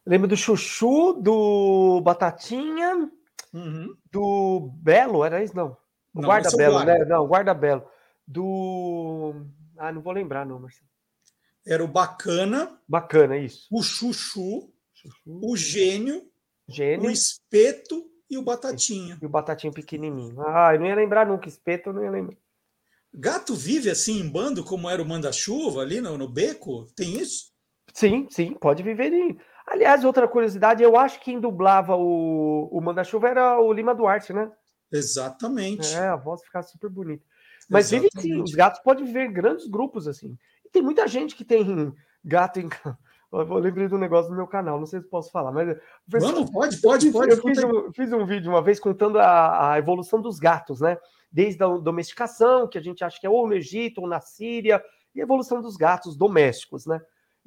Lembro do Chuchu, do Batatinha, uhum. do Belo, era isso? Não. O Guarda Belo, guarda. né? Não, Guarda Belo. Do. Ah, não vou lembrar, não, Marcelo. Era o Bacana. Bacana, isso. O Chuchu, Chuchu. o Gênio, Gênio, o Espeto e o Batatinha. E o Batatinha pequenininho. Ah, eu não ia lembrar nunca. Espeto eu não ia lembrar. Gato vive assim em bando, como era o manda-chuva ali no, no beco? Tem isso? Sim, sim, pode viver em. Aliás, outra curiosidade, eu acho que quem dublava o, o Manda-Chuva era o Lima Duarte, né? Exatamente. É, a voz ficava super bonita. Mas vive sim, os gatos podem viver em grandes grupos assim. E tem muita gente que tem gato em Eu lembrei do negócio no meu canal, não sei se posso falar, mas. Vamos, pode, pode, pode. Eu fiz um, fiz um, vídeo uma vez contando a, a, evolução dos gatos, né? Desde a domesticação, que a gente acha que é ou no Egito ou na Síria, e a evolução dos gatos domésticos, né?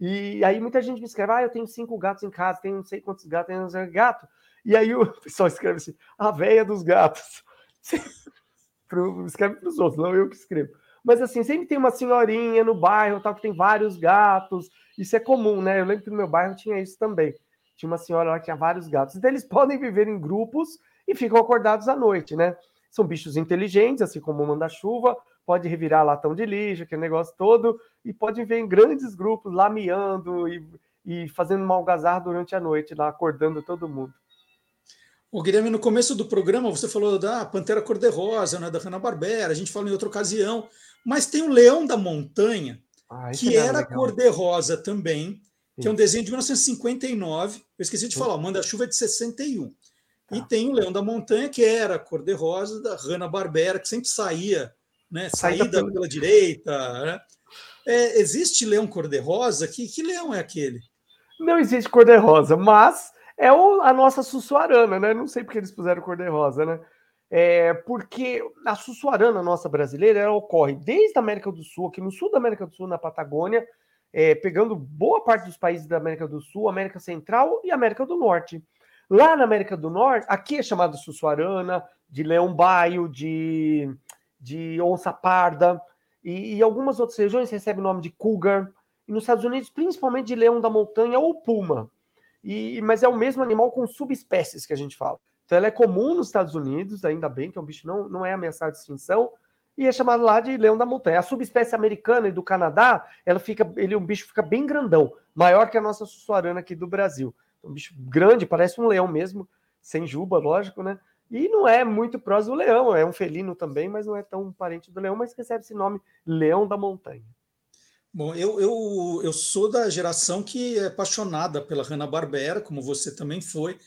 E aí muita gente me escreve, ah, eu tenho cinco gatos em casa, tenho não sei quantos gatos, tenho não sei gato. E aí o pessoal escreve assim, a véia dos gatos. escreve para os outros, não eu que escrevo. Mas assim, sempre tem uma senhorinha no bairro, tal, que tem vários gatos. Isso é comum, né? Eu lembro que no meu bairro tinha isso também. Tinha uma senhora lá que tinha vários gatos. Então eles podem viver em grupos e ficam acordados à noite, né? São bichos inteligentes, assim como o manda-chuva, pode revirar latão de lixo, aquele negócio todo, e pode viver em grandes grupos, lá miando e, e fazendo uma algazarra durante a noite, lá acordando todo mundo. O Guilherme, no começo do programa, você falou da Pantera Cor-de-Rosa, né, da Hanna-Barbera, a gente falou em outra ocasião, mas tem o Leão da Montanha, ah, que era cor-de-rosa também, que é um desenho de 1959, eu esqueci de falar, Manda-Chuva é de 61. E tá. tem o Leão da Montanha, que era cor-de-rosa, da Hanna-Barbera, que sempre saía né? Saída pela, pela direita. Né? É, existe leão cor-de-rosa? Que, que leão é aquele? Não existe cor-de-rosa, mas é o, a nossa sussuarana, né? Não sei porque eles puseram cor-de-rosa, né? É, porque a sussuarana nossa brasileira ela ocorre desde a América do Sul, aqui no sul da América do Sul, na Patagônia, é, pegando boa parte dos países da América do Sul, América Central e América do Norte. Lá na América do Norte, aqui é chamado sussuarana, de leão baio, de de onça parda, e, e algumas outras regiões recebem o nome de cougar, e nos Estados Unidos, principalmente de leão da montanha ou puma. E, mas é o mesmo animal com subespécies que a gente fala. Então ela é comum nos Estados Unidos, ainda bem que é um bicho não, não é ameaçado de extinção, e é chamado lá de leão da montanha. A subespécie americana e do Canadá, ela fica, ele um bicho fica bem grandão, maior que a nossa sussuarana aqui do Brasil. Um bicho grande, parece um leão mesmo, sem juba, lógico, né? E não é muito próximo do leão, é um felino também, mas não é tão parente do leão, mas recebe esse nome Leão da Montanha. Bom, eu, eu, eu sou da geração que é apaixonada pela Hanna-Barbera, como você também foi,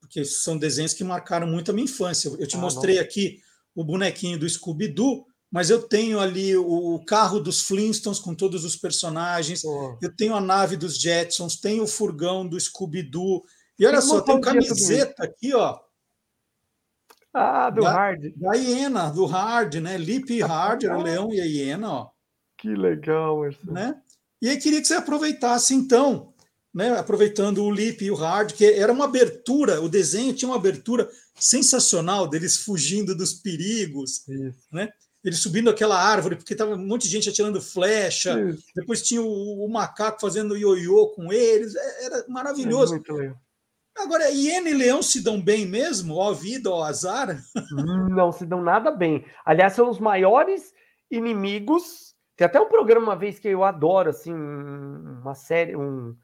porque são desenhos que marcaram muito a minha infância. Eu te ah, mostrei não. aqui o bonequinho do Scooby-Doo, mas eu tenho ali o carro dos Flintstones com todos os personagens, oh. eu tenho a nave dos Jetsons, tenho o furgão do Scooby-Doo, e olha só, tem camiseta aqui, ó, ah, do da, Hard. Da hiena, do Hard, né? Lip Hard, era o leão e a hiena, ó. Que legal, Marcelo. Né? E aí queria que você aproveitasse, então, né? Aproveitando o Lip e o Hard, que era uma abertura, o desenho tinha uma abertura sensacional deles fugindo dos perigos, Isso. né? Eles subindo aquela árvore, porque tava um monte de gente atirando flecha. Isso. Depois tinha o, o macaco fazendo ioiô com eles. É, era maravilhoso. É muito legal. Agora, hiena e leão se dão bem mesmo? Ó vida, ó azar? Não se dão nada bem. Aliás, são os maiores inimigos. Tem até um programa uma vez que eu adoro, assim, uma série, um,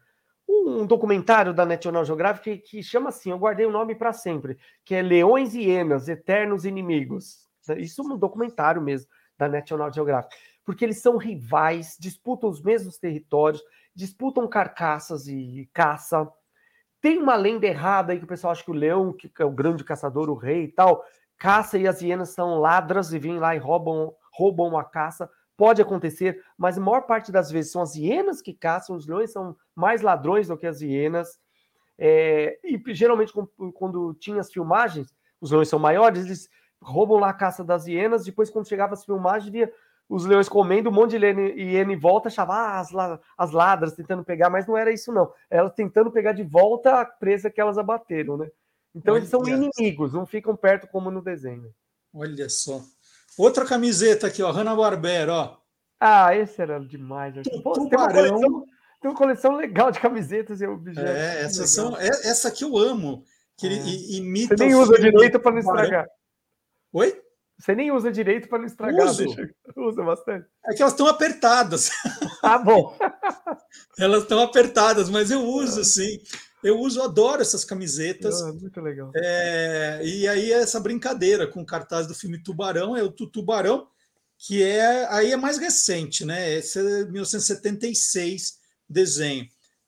um documentário da National Geographic que, que chama assim, eu guardei o nome para sempre, que é Leões e Hienas, Eternos Inimigos. Isso é um documentário mesmo da National Geographic. Porque eles são rivais, disputam os mesmos territórios, disputam carcaças e caça tem uma lenda errada aí que o pessoal acha que o leão, que é o grande caçador, o rei e tal, caça e as hienas são ladras e vêm lá e roubam, roubam a caça. Pode acontecer, mas a maior parte das vezes são as hienas que caçam, os leões são mais ladrões do que as hienas. É, e geralmente, quando tinha as filmagens, os leões são maiores, eles roubam lá a caça das hienas, depois quando chegava as filmagens, via os leões comendo, um monte de hiena em volta, achava ah, as, as ladras tentando pegar, mas não era isso não. Elas tentando pegar de volta a presa que elas abateram, né? Então Olha eles são inimigos, não ficam perto como no desenho. Olha só. Outra camiseta aqui, ó, Hanna-Barbera, ó. Ah, esse era demais. Pô, tem, uma coleção, tem uma coleção legal de camisetas e objetos. É, essas são, é, essa aqui eu amo, que ele é. imita Você nem usa direito para não estragar. Oi? Você nem usa direito para não estragar. Uso. Usa bastante. É que elas estão apertadas. Ah, bom. elas estão apertadas, mas eu uso, sim. Eu uso, adoro essas camisetas. Ah, muito legal. É, e aí essa brincadeira com o cartaz do filme Tubarão, é o Tubarão, que é aí é mais recente, né? Esse é 1976 desenho.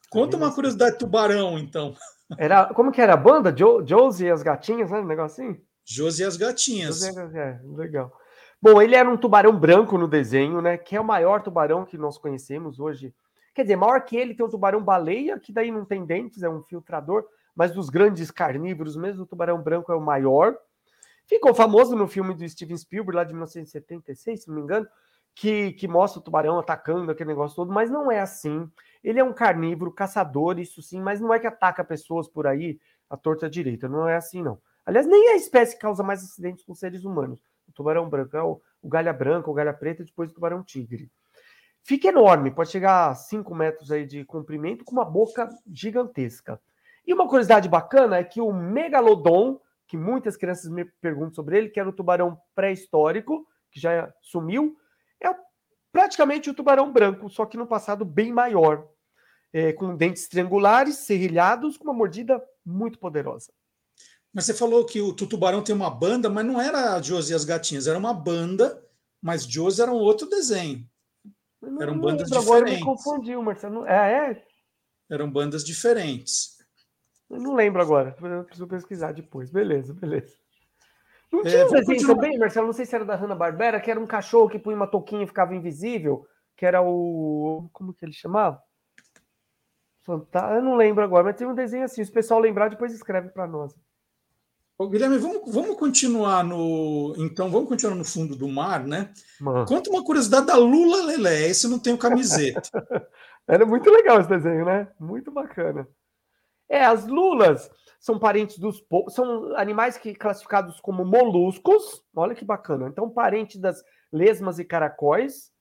Conta uma curiosidade Tubarão, então. Era, como que era a banda? Jo, Josie e as gatinhas, né? Um negocinho? Josie e as gatinhas. É, legal. Bom, ele era um tubarão branco no desenho, né? Que é o maior tubarão que nós conhecemos hoje. Quer dizer, maior que ele tem o tubarão baleia, que daí não tem dentes, é um filtrador, mas dos grandes carnívoros mesmo, o tubarão branco é o maior. Ficou famoso no filme do Steven Spielberg, lá de 1976, se não me engano, que, que mostra o tubarão atacando aquele negócio todo, mas não é assim. Ele é um carnívoro, caçador, isso sim, mas não é que ataca pessoas por aí à torta direita, não é assim, não. Aliás, nem a espécie causa mais acidentes com seres humanos. O tubarão branco é o, o galha branca, o galha preta, depois o tubarão tigre. Fica enorme, pode chegar a 5 metros aí de comprimento, com uma boca gigantesca. E uma curiosidade bacana é que o megalodon, que muitas crianças me perguntam sobre ele, que era o tubarão pré-histórico, que já sumiu, é praticamente o tubarão branco, só que no passado bem maior, é, com dentes triangulares, serrilhados, com uma mordida muito poderosa. Mas você falou que o tubarão tem uma banda, mas não era a Josie e as Gatinhas, era uma banda, mas Josie era um outro desenho. Eram bandas diferentes. Agora me confundiu, Marcelo. É, é? Eram bandas diferentes. Eu não lembro agora. Eu preciso pesquisar depois. Beleza, beleza. Não é, tinha é, um desenho também, Marcelo? Não sei se era da Hanna-Barbera, que era um cachorro que punha uma touquinha e ficava invisível, que era o... Como que ele chamava? Eu não lembro agora, mas tem um desenho assim. Se o pessoal lembrar, depois escreve para nós. Ô, Guilherme, vamos, vamos continuar no. Então, vamos continuar no fundo do mar, né? Mano. Conta uma curiosidade da Lula Lelé. Esse não tem camiseta. Era muito legal esse desenho, né? Muito bacana. É, as lulas são parentes dos são animais que classificados como moluscos. Olha que bacana. Então, parentes das lesmas e caracóis,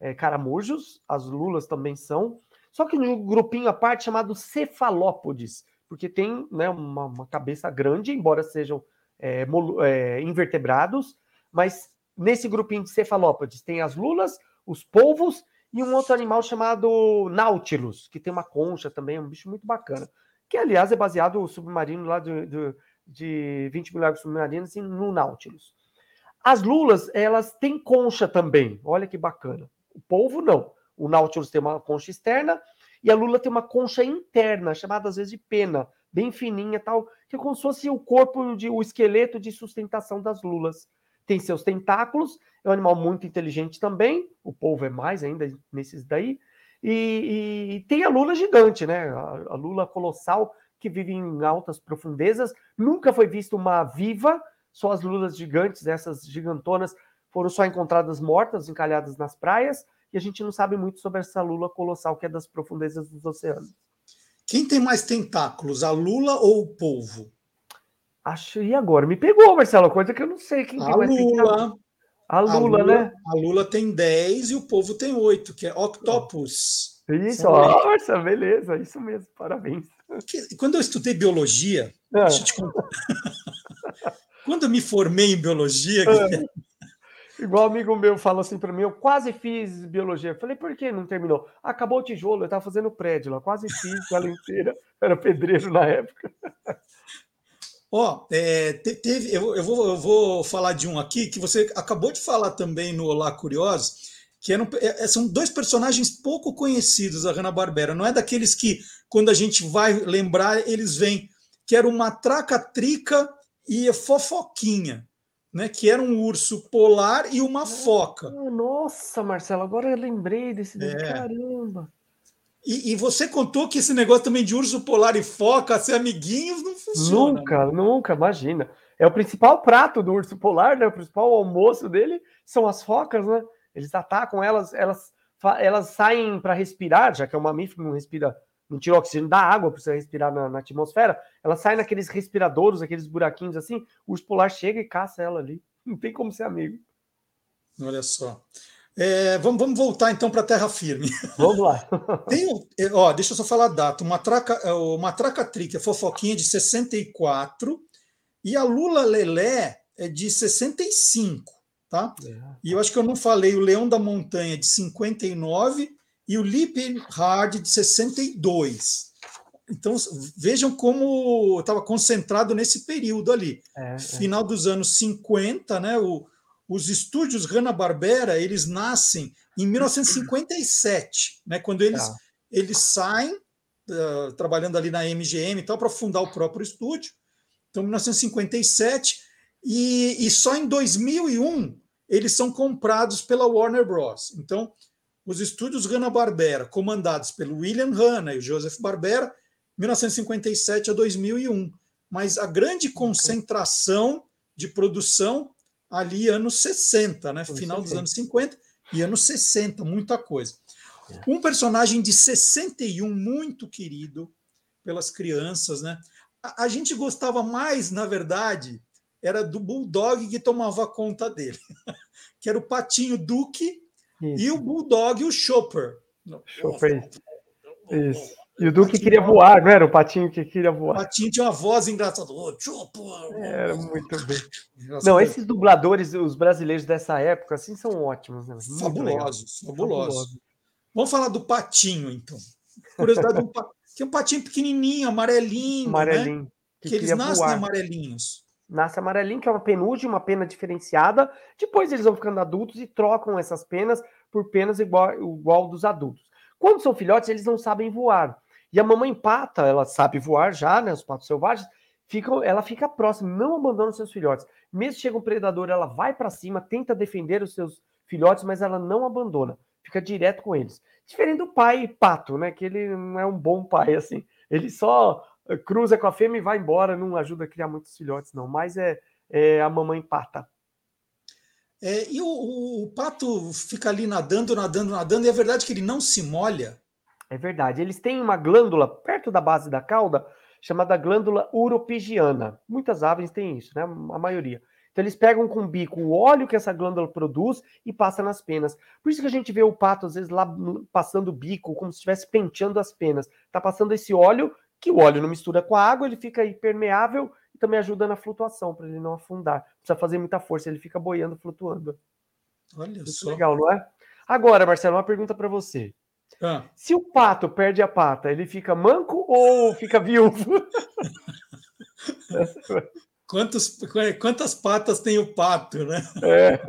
é, caramujos. As lulas também são. Só que no grupinho à parte chamado cefalópodes porque tem né, uma, uma cabeça grande, embora sejam é, é, invertebrados, mas nesse grupinho de cefalópodes tem as lulas, os polvos e um outro animal chamado Nautilus, que tem uma concha também, um bicho muito bacana, que aliás é baseado no submarino lá de, de, de 20 milhares de submarinos no Nautilus. As lulas, elas têm concha também, olha que bacana. O polvo não. O Nautilus tem uma concha externa e a lula tem uma concha interna, chamada às vezes de pena, bem fininha tal, que é como se fosse o corpo, de, o esqueleto de sustentação das lulas. Tem seus tentáculos, é um animal muito inteligente também, o polvo é mais ainda nesses daí, e, e tem a lula gigante, né? A, a lula colossal que vive em altas profundezas. Nunca foi vista uma viva, só as lulas gigantes, essas gigantonas, foram só encontradas mortas, encalhadas nas praias e a gente não sabe muito sobre essa lula colossal que é das profundezas dos oceanos. Quem tem mais tentáculos, a lula ou o polvo? Acho, e agora? Me pegou, Marcelo, coisa que eu não sei quem a tem mais lula. A lula, a lula, né? A lula tem 10 e o polvo tem 8, que é octopus. Isso, Marcelo, beleza, isso mesmo, parabéns. Quando eu estudei biologia, é. quando eu me formei em biologia, é. Igual amigo meu falou assim para mim, eu quase fiz biologia. Falei, por que não terminou? Acabou o tijolo, eu estava fazendo prédio lá, quase fiz ela inteira, era pedreiro na época. Ó, oh, é, teve, eu, eu, vou, eu vou falar de um aqui que você acabou de falar também no Olá Curiosos, que eram, é, é, são dois personagens pouco conhecidos da Hanna-Barbera. Não é daqueles que, quando a gente vai lembrar, eles vêm, que era uma traca-trica e fofoquinha né, que era um urso polar e uma foca. Nossa, Marcelo, agora eu lembrei desse. É. Caramba! E, e, você contou que esse negócio também de urso polar e foca, ser amiguinhos, não funciona. Nunca, nunca, imagina. é o principal prato do urso polar, né? O principal almoço dele são as focas, né? Eles atacam elas, elas, elas saem para respirar, já que é um mamífero não respira, não tira oxigênio da água para você respirar na, na, atmosfera. Ela sai naqueles respiradores, aqueles buraquinhos assim. O urso polar chega e caça ela ali. Não tem como ser amigo. Olha só. É, vamos, vamos, voltar então para a terra firme. Vamos lá. Tem, é, ó, deixa eu só falar a data. Uma traca, é, uma traca trica, fofoquinha de 64 e a Lula Lelé é de 65, tá? É. E eu acho que eu não falei o Leão da Montanha de 59 e o Lip Hard de 62. Então vejam como estava concentrado nesse período ali. É, é. Final dos anos 50, né? O, os estúdios Hanna-Barbera, eles nascem em 1957, né, quando eles, tá. eles saem, uh, trabalhando ali na MGM e tal, para fundar o próprio estúdio. Então, 1957, e, e só em 2001 eles são comprados pela Warner Bros. Então, os estúdios Hanna-Barbera, comandados pelo William Hanna e o Joseph Barbera, 1957 a 2001. Mas a grande concentração de produção ali anos 60, né? Final dos anos 50 e anos 60, muita coisa. É. Um personagem de 61 muito querido pelas crianças, né? A, a gente gostava mais, na verdade, era do Bulldog que tomava conta dele, que era o Patinho Duque Isso. e o Bulldog o Chopper. Chopper. Isso. E o Duque queria voar, não era o Patinho que queria voar? O Patinho tinha uma voz engraçada. Era muito bem. Não, esses dubladores, os brasileiros dessa época, assim, são ótimos. Né? Fabulosos, fabulosos. Vamos falar do Patinho, então. Curiosidade Patinho. Tem um patinho pequenininho, amarelinho, amarelinho né? Que, que eles nascem voar. amarelinhos. Nasce amarelinho, que é uma penugem, uma pena diferenciada. Depois eles vão ficando adultos e trocam essas penas por penas igual, igual dos adultos. Quando são filhotes, eles não sabem voar. E a mamãe pata, ela sabe voar já, né? Os patos selvagens, ficam, ela fica próxima, não abandona seus filhotes. Mesmo chega um predador, ela vai para cima, tenta defender os seus filhotes, mas ela não abandona, fica direto com eles. Diferente do pai pato, né? Que ele não é um bom pai, assim. Ele só cruza com a fêmea e vai embora, não ajuda a criar muitos filhotes, não. Mas é, é a mamãe pata. É, e o, o, o, pato fica ali nadando, nadando, nadando, e é verdade que ele não se molha. É verdade. Eles têm uma glândula perto da base da cauda chamada glândula uropigiana. Muitas aves têm isso, né? A maioria. Então eles pegam com o bico o óleo que essa glândula produz e passa nas penas. Por isso que a gente vê o pato às vezes lá passando o bico, como se estivesse penteando as penas. Tá passando esse óleo, que o óleo não mistura com a água, ele fica impermeável e também ajuda na flutuação para ele não afundar. Não precisa fazer muita força, ele fica boiando, flutuando. Olha Muito só. legal, não é? Agora, Marcelo, uma pergunta para você. Ah. Se o pato perde a pata, ele fica manco ou fica viúvo? Quantos, quantas patas tem o pato, né? É.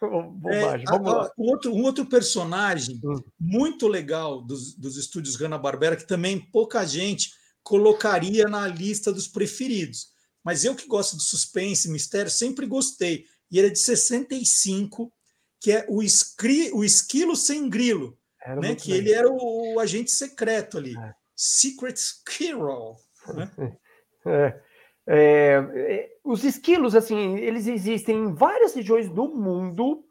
Bobagem. É, Vamos lá. Um outro, um outro personagem hum. muito legal dos, dos estúdios Hanna-Barbera, que também pouca gente colocaria na lista dos preferidos. Mas eu que gosto de suspense, mistério, sempre gostei. E ele é de 65, que é o, escri, o Esquilo Sem Grilo, né? que ele era o, o, agente secreto ali. É. Secret Squirrel. Né? É. É, é, os esquilos, assim, eles existem em várias regiões do mundo.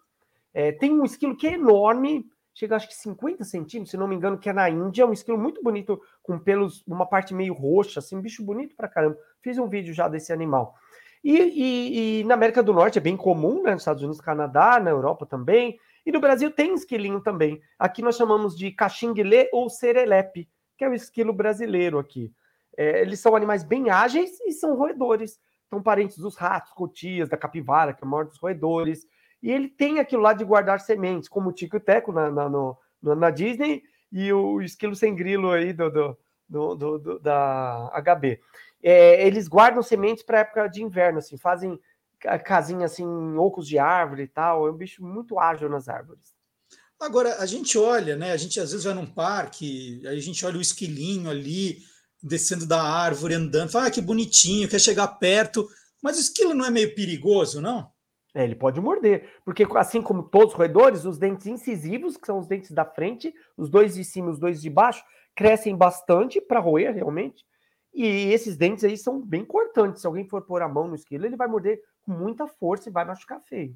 É, tem um esquilo que é enorme, chega acho que 50 centímetros, se não me engano, que é na Índia. É um esquilo muito bonito, com pelos, uma parte meio roxa, assim, um bicho bonito pra caramba. Fiz um vídeo já desse animal. E, e, e, na América do Norte é bem comum, né? Nos Estados Unidos, Canadá, na Europa também. E no Brasil tem esquilinho também. Aqui nós chamamos de caxinguelê ou serelepe, que é o esquilo brasileiro aqui. É, eles são animais bem ágeis e são roedores. São parentes dos ratos, cotias, da capivara, que é a maior dos roedores. E ele tem aquilo lá de guardar sementes, como o Tico e Teco na, na, no, na Disney e o esquilo sem grilo aí do, do, do, do da HB. É, eles guardam sementes para época de inverno, assim, fazem casinha assim, ocos de árvore e tal. É um bicho muito ágil nas árvores. Agora, a gente olha, né? A gente às vezes vai num parque, aí a gente olha o esquilinho ali, descendo da árvore, andando, fala, ah, que bonitinho, quer chegar perto. Mas o esquilo não é meio perigoso, não? É, ele pode morder, porque assim como todos os roedores, os dentes incisivos, que são os dentes da frente, os dois de cima e os dois de baixo, crescem bastante para roer realmente, E esses dentes aí são bem cortantes. Se alguém for pôr a mão no esquilo, ele vai morder com muita força e vai machucar feio.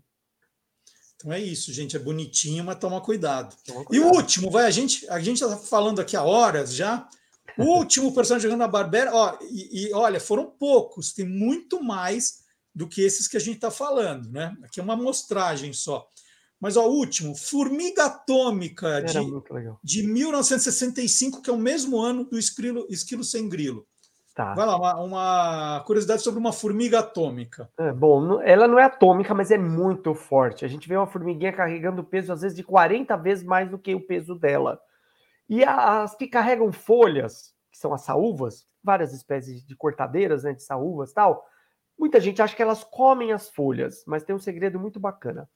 Então é isso, gente. É bonitinho, mas toma cuidado. Toma cuidado. E o último, vai, a gente a gente está falando aqui há horas já. O último personagem jogando a Barbera, ó, e, e, olha, foram poucos, tem muito mais do que esses que a gente está falando, né? Aqui é uma amostragem só. Mas ó, o último, Formiga Atômica, de, de 1965, que é o mesmo ano do Esquilo, Esquilo Sem Grilo. Tá. Vai lá, uma, uma, curiosidade sobre uma formiga atômica. É, bom, ela não é atômica, mas é muito forte. A gente vê uma formiguinha carregando peso, às vezes, de 40 vezes mais do que o peso dela. E as que carregam folhas, que são as saúvas, várias espécies de cortadeiras, né, de saúvas tal, muita gente acha que elas comem as folhas, mas tem um segredo muito bacana.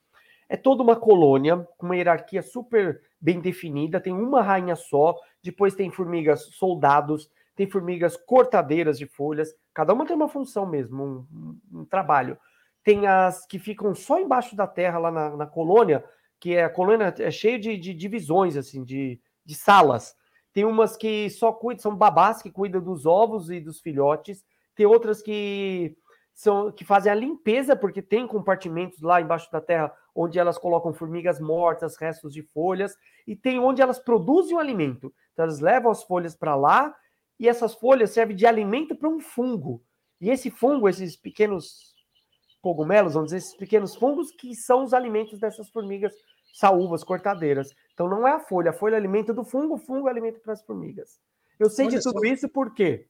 É toda uma colônia com uma hierarquia super bem definida, tem uma rainha só, depois tem formigas soldados, tem formigas cortadeiras de folhas, cada uma tem uma função mesmo, um, um, trabalho. Tem as que ficam só embaixo da terra, lá na, na colônia, que é a colônia é cheia de, de divisões, assim, de, de salas. Tem umas que só cuidam, são babás que cuidam dos ovos e dos filhotes. Tem outras que são que fazem a limpeza, porque tem compartimentos lá embaixo da terra onde elas colocam formigas mortas, restos de folhas, e tem onde elas produzem o alimento. Então elas levam as folhas para lá e essas folhas servem de alimento para um fungo. E esse fungo, esses pequenos cogumelos, vamos dizer, esses pequenos fungos que são os alimentos dessas formigas saúvas, cortadeiras. Então não é a folha, a folha alimenta do fungo, o fungo alimento para as formigas. Eu sei Olha de tudo só. isso porque,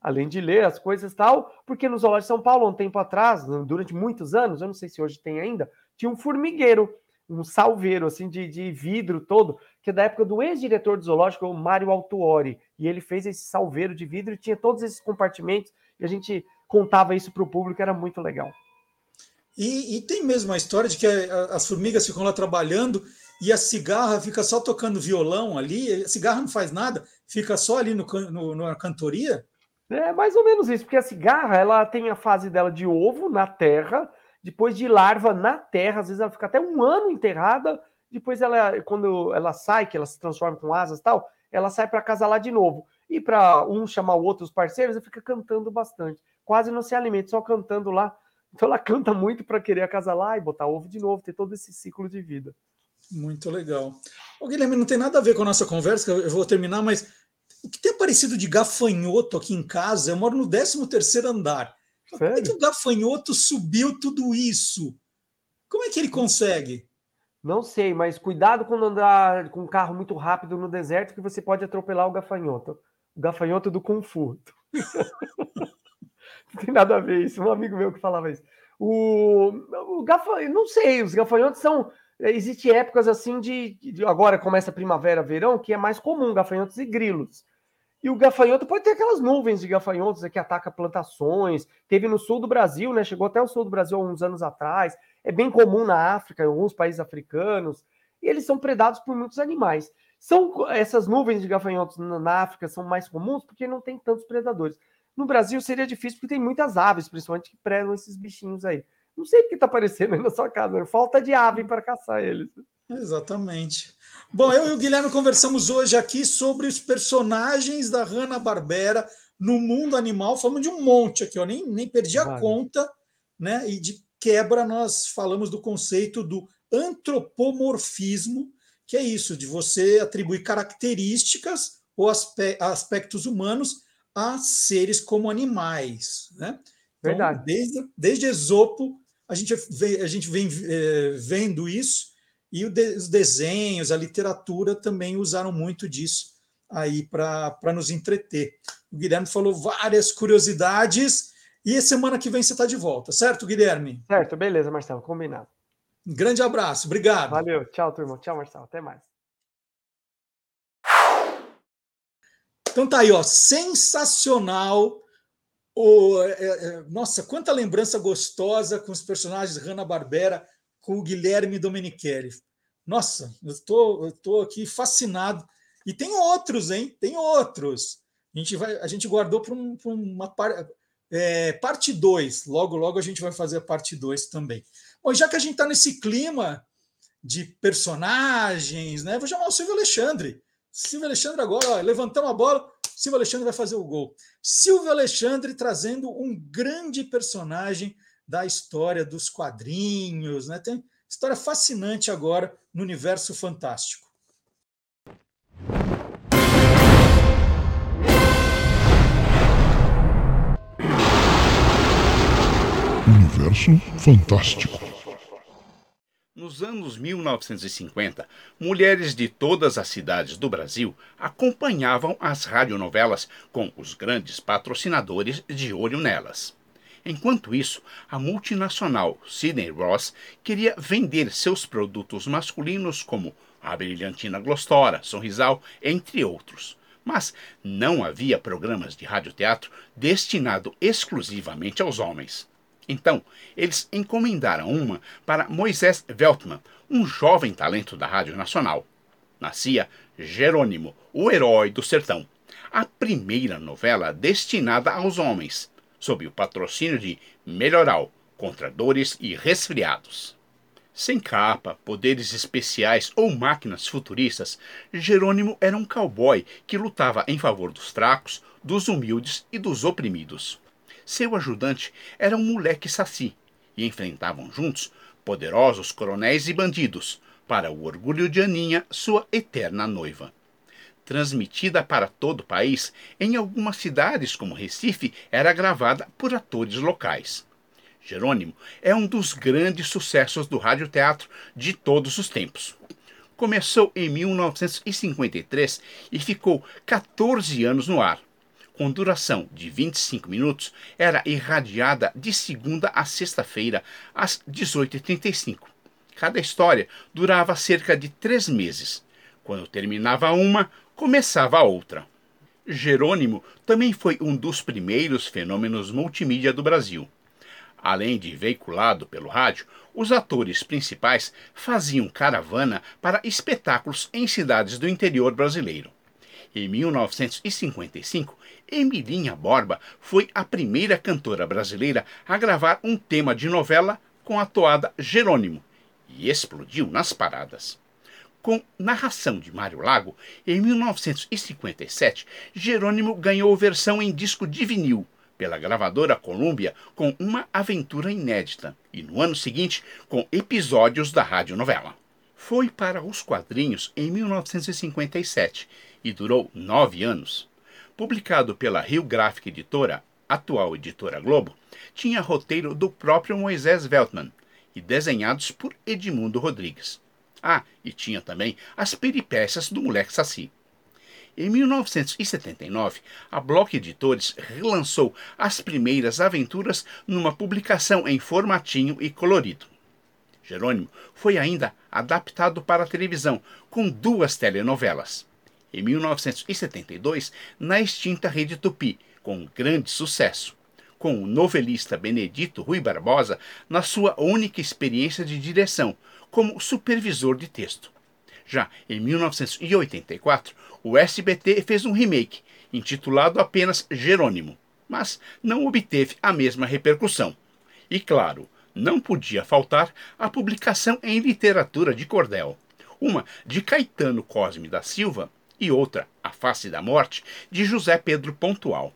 além de ler as coisas tal, porque no Zoológico de São Paulo, um tempo atrás, durante muitos anos, eu não sei se hoje tem ainda, tinha um formigueiro um salveiro assim de, de vidro todo, que é da época do ex-diretor do zoológico, o Mário Altuori, e ele fez esse salveiro de vidro e tinha todos esses compartimentos, e a gente contava isso para o público, era muito legal. E, e, tem mesmo a história de que as formigas ficam lá trabalhando e a cigarra fica só tocando violão ali, a cigarra não faz nada, fica só ali no, no, na cantoria? É mais ou menos isso, porque a cigarra ela tem a fase dela de ovo na terra, depois de larva na terra, às vezes ela fica até um ano enterrada, depois ela, quando ela sai, que ela se transforma com asas e tal, ela sai para lá de novo. E para um chamar o outro, os parceiros, ela fica cantando bastante. Quase não se alimenta, só cantando lá. Então ela canta muito para querer acasalar e botar ovo de novo, ter todo esse ciclo de vida. Muito legal. O Guilherme, não tem nada a ver com a nossa conversa, eu vou terminar, mas o que tem aparecido de gafanhoto aqui em casa? Eu moro no 13 terceiro andar. Sério? Como é que o gafanhoto subiu tudo isso? Como é que ele consegue? Não sei, mas cuidado quando andar com um carro muito rápido no deserto, que você pode atropelar o gafanhoto. O gafanhoto do Fu. não tem nada a ver isso. Um amigo meu que falava isso. O, o gafanhoto, não sei, os gafanhotos são. Existem épocas assim de, de. Agora começa primavera, verão, que é mais comum, gafanhotos e grilos. E o gafanhoto pode ter aquelas nuvens de gafanhotos que atacam plantações. Teve no sul do Brasil, né? Chegou até o sul do Brasil há uns anos atrás. É bem comum na África, em alguns países africanos. E eles são predados por muitos animais. São essas nuvens de gafanhotos na África são mais comuns porque não tem tantos predadores. No Brasil seria difícil porque tem muitas aves, principalmente que predam esses bichinhos aí. Não sei o que está aparecendo aí na sua casa, né? falta de ave para caçar eles. Exatamente. Bom, eu e o Guilherme conversamos hoje aqui sobre os personagens da Hanna-Barbera no mundo animal. Falamos de um monte aqui, eu nem, nem perdi a vale. conta, né? E de quebra nós falamos do conceito do antropomorfismo, que é isso, de você atribuir características ou aspectos humanos a seres como animais, né? Então, Verdade. Desde, desde Esopo, a gente vem, a gente vem é, vendo isso e os desenhos, a literatura também usaram muito disso aí para nos entreter. O Guilherme falou várias curiosidades e semana que vem você está de volta, certo, Guilherme? Certo, beleza, Marcelo, combinado. Um grande abraço, obrigado. Valeu, tchau, turma. Tchau, Marcelo, até mais. Então tá aí, ó, sensacional. Oh, é, é, nossa, quanta lembrança gostosa com os personagens Hanna-Barbera com o Guilherme Domenichelli. Nossa, eu tô, tô aqui fascinado. E tem outros, hein? Tem outros. A gente, vai, a gente guardou para um, uma par, é, parte 2. Logo, logo a gente vai fazer a parte 2 também. Bom, já que a gente está nesse clima de personagens, né? Vou chamar o Silvio Alexandre. Silvio Alexandre agora, ó, levantamos a bola. Silvio Alexandre vai fazer o gol. Silvio Alexandre trazendo um grande personagem da história dos quadrinhos, né? Tem história fascinante agora no universo fantástico. Universo Fantástico. Nos anos 1950, mulheres de todas as cidades do Brasil acompanhavam as radionovelas com os grandes patrocinadores de olho nelas. Enquanto isso, a multinacional Sidney Ross queria vender seus produtos masculinos como a brilhantina Glostora, Sorrisal, entre outros. Mas não havia programas de radioteatro destinado exclusivamente aos homens. Então, eles encomendaram uma para Moisés Veltman, um jovem talento da Rádio Nacional. Nascia Jerônimo, o herói do sertão, a primeira novela destinada aos homens sob o patrocínio de Melhoral, contra dores e resfriados. Sem capa, poderes especiais ou máquinas futuristas, Jerônimo era um cowboy que lutava em favor dos fracos, dos humildes e dos oprimidos. Seu ajudante era um moleque saci, e enfrentavam juntos poderosos coronéis e bandidos, para o orgulho de Aninha, sua eterna noiva transmitida para todo o país, em algumas cidades como Recife, era gravada por atores locais. Jerônimo é um dos grandes sucessos do radioteatro de todos os tempos. Começou em 1953 e ficou 14 anos no ar. Com duração de 25 minutos, era irradiada de segunda a sexta-feira, às 18h35. Cada história durava cerca de três meses. Quando terminava uma, começava a outra. Jerônimo também foi um dos primeiros fenômenos multimídia do Brasil. Além de veiculado pelo rádio, os atores principais faziam caravana para espetáculos em cidades do interior brasileiro. Em 1955, Emilinha Borba foi a primeira cantora brasileira a gravar um tema de novela com a toada Jerônimo e explodiu nas paradas. Com narração de Mário Lago, em 1957, Jerônimo ganhou versão em disco de vinil pela gravadora Columbia com uma aventura inédita e no ano seguinte com episódios da radionovela. Foi para os quadrinhos em 1957 e durou nove anos. Publicado pela Rio Graphic Editora, atual editora Globo, tinha roteiro do próprio Moisés Veltman e desenhados por Edmundo Rodrigues. Ah, e tinha também as peripécias do moleque Saci. Em 1979, a Block Editores relançou as primeiras aventuras numa publicação em formatinho e colorido. Jerônimo foi ainda adaptado para a televisão, com duas telenovelas. Em 1972, na extinta Rede Tupi, com grande sucesso, com o novelista Benedito Rui Barbosa na sua única experiência de direção, como supervisor de texto. Já em 1984, o SBT fez um remake, intitulado apenas Jerônimo, mas não obteve a mesma repercussão. E claro, não podia faltar a publicação em literatura de cordel, uma de Caetano Cosme da Silva e outra, A Face da Morte, de José Pedro Pontual.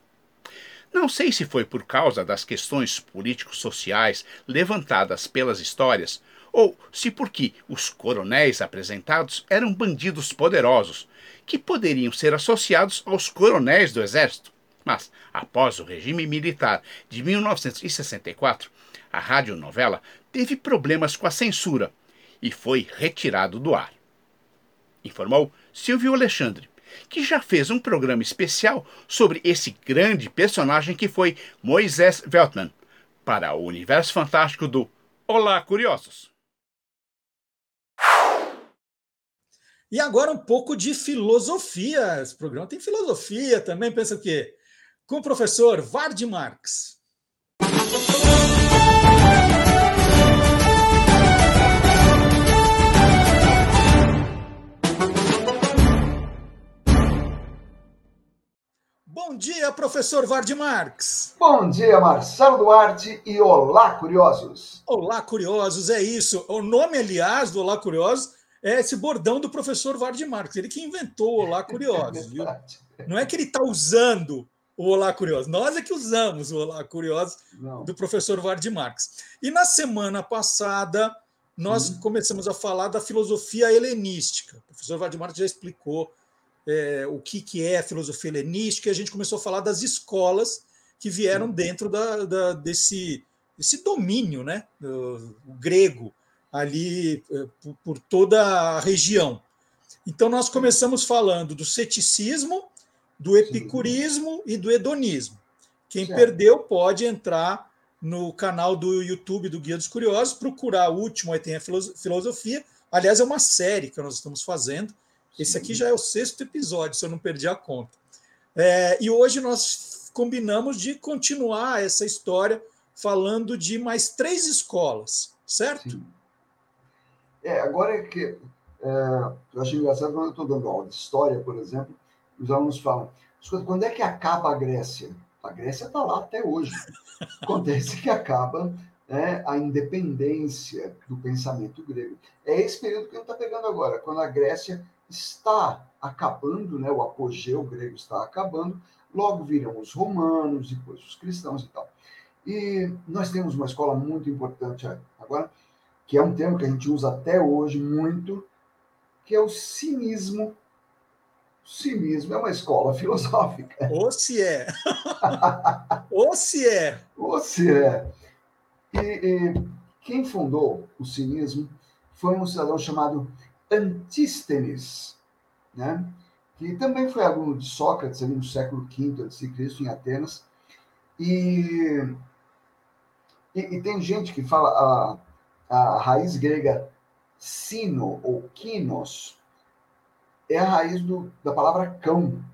Não sei se foi por causa das questões políticos-sociais levantadas pelas histórias ou se porque os coronéis apresentados eram bandidos poderosos, que poderiam ser associados aos coronéis do exército. Mas, após o regime militar de 1964, a radionovela teve problemas com a censura e foi retirado do ar. Informou Silvio Alexandre, que já fez um programa especial sobre esse grande personagem que foi Moisés Veltman, para o universo fantástico do Olá, Curiosos! E agora um pouco de filosofia. Esse programa tem filosofia também. Pensa o quê? Com o professor Vard Marx. Bom dia, professor Vard Marx. Bom dia, Marcelo Duarte e olá, curiosos. Olá, curiosos, é isso. O nome, aliás, do Olá Curiosos é esse bordão do professor Vard Marques, ele que inventou o Olá Curiosos, viu? Não é que ele está usando o Olá Curiosos, nós é que usamos o Olá Curiosos do professor Vard Marques. E na semana passada, nós Sim. começamos a falar da filosofia helenística. O professor Vard Marques já explicou é, o que, que é a filosofia helenística, e a gente começou a falar das escolas que vieram dentro da, da, desse, desse domínio né, o, o grego ali é, por, por toda a região. Então, nós começamos falando do ceticismo, do epicurismo e do hedonismo. Quem certo. perdeu pode entrar no canal do YouTube do Guia dos Curiosos, procurar o último, aí tem a filosofia. Aliás, é uma série que nós estamos fazendo. Esse aqui já é o sexto episódio, se eu não perdi a conta. É, e hoje nós combinamos de continuar essa história falando de mais três escolas, certo? Sim. É, agora é que é, eu acho engraçado quando eu estou dando aula de história, por exemplo, os alunos falam: quando é que acaba a Grécia? A Grécia está lá até hoje. Acontece que acaba né, a independência do pensamento grego. É esse período que gente está pegando agora, quando a Grécia está acabando, né, o apogeu grego está acabando, logo virão os romanos, depois os cristãos e tal. E nós temos uma escola muito importante agora, que é um termo que a gente usa até hoje muito, que é o cinismo. O cinismo é uma escola filosófica. Ou se é. Ou se é. Ou se é. E, e, quem fundou o cinismo foi um cidadão chamado Antístenes, né? que também foi aluno de Sócrates ali no século V a.C., em Atenas. E, e, e, tem gente que fala a, a raiz grega sino ou kinos é a raiz do, da palavra cão.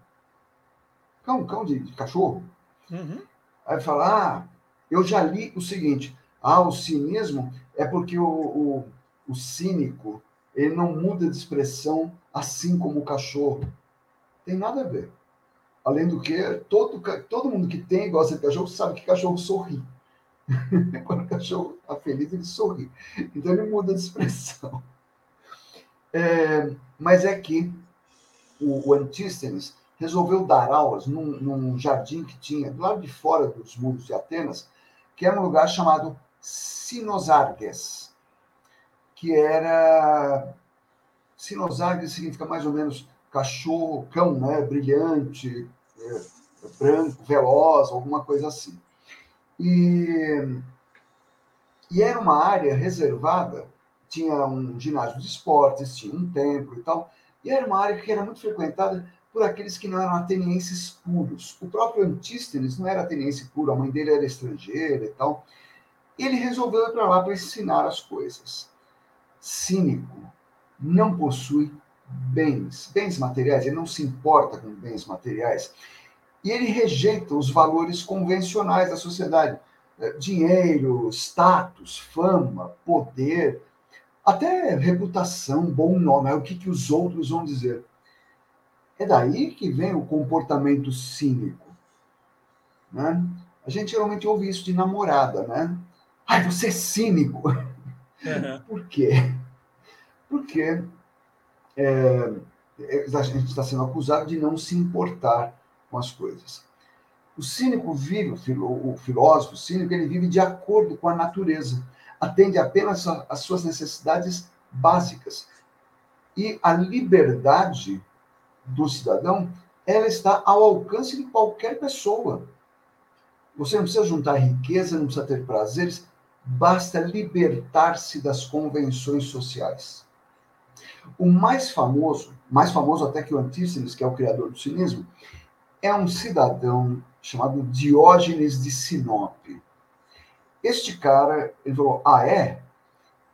Cão, cão de, de cachorro. Uhum. Aí fala, ah, eu já li o seguinte, ah, o cinismo é porque o, o, o cínico ele não muda de expressão assim como o cachorro. Tem nada a ver. Além do que, todo, todo mundo que tem gosta de cachorro sabe que cachorro sorri. Quando o cachorro está feliz, ele sorri. Então ele muda de expressão. É, mas é que o, o Antístenes resolveu dar aulas num, num, jardim que tinha do lado de fora dos muros de Atenas, que era um lugar chamado Sinosarges, que era. Sinosarges significa mais ou menos cachorro, cão, né? Brilhante, é, branco, veloz, alguma coisa assim. E, e era uma área reservada, tinha um ginásio de esportes, tinha um templo e tal, e era uma área que era muito frequentada por aqueles que não eram atenienses puros. O próprio Antístenes não era ateniense puro, a mãe dele era estrangeira e tal. Ele resolveu ir para lá para ensinar as coisas. Cínico, não possui bens, bens materiais, ele não se importa com bens materiais. E ele rejeita os valores convencionais da sociedade: é, dinheiro, status, fama, poder, até reputação, bom nome, é o que, que os outros vão dizer. É daí que vem o comportamento cínico. Né? A gente geralmente ouve isso de namorada, né? Ai, você é cínico. Uhum. Por quê? Porque é, a gente está sendo acusado de não se importar com as coisas. O cínico vive, o filósofo cínico, ele vive de acordo com a natureza, atende apenas às suas necessidades básicas. E a liberdade do cidadão, ela está ao alcance de qualquer pessoa. Você não precisa juntar riqueza, não precisa ter prazeres, basta libertar-se das convenções sociais. O mais famoso, mais famoso até que o Antístenes, que é o criador do cinismo, é um cidadão chamado Diógenes de Sinope. Este cara, ele falou: Ah, é?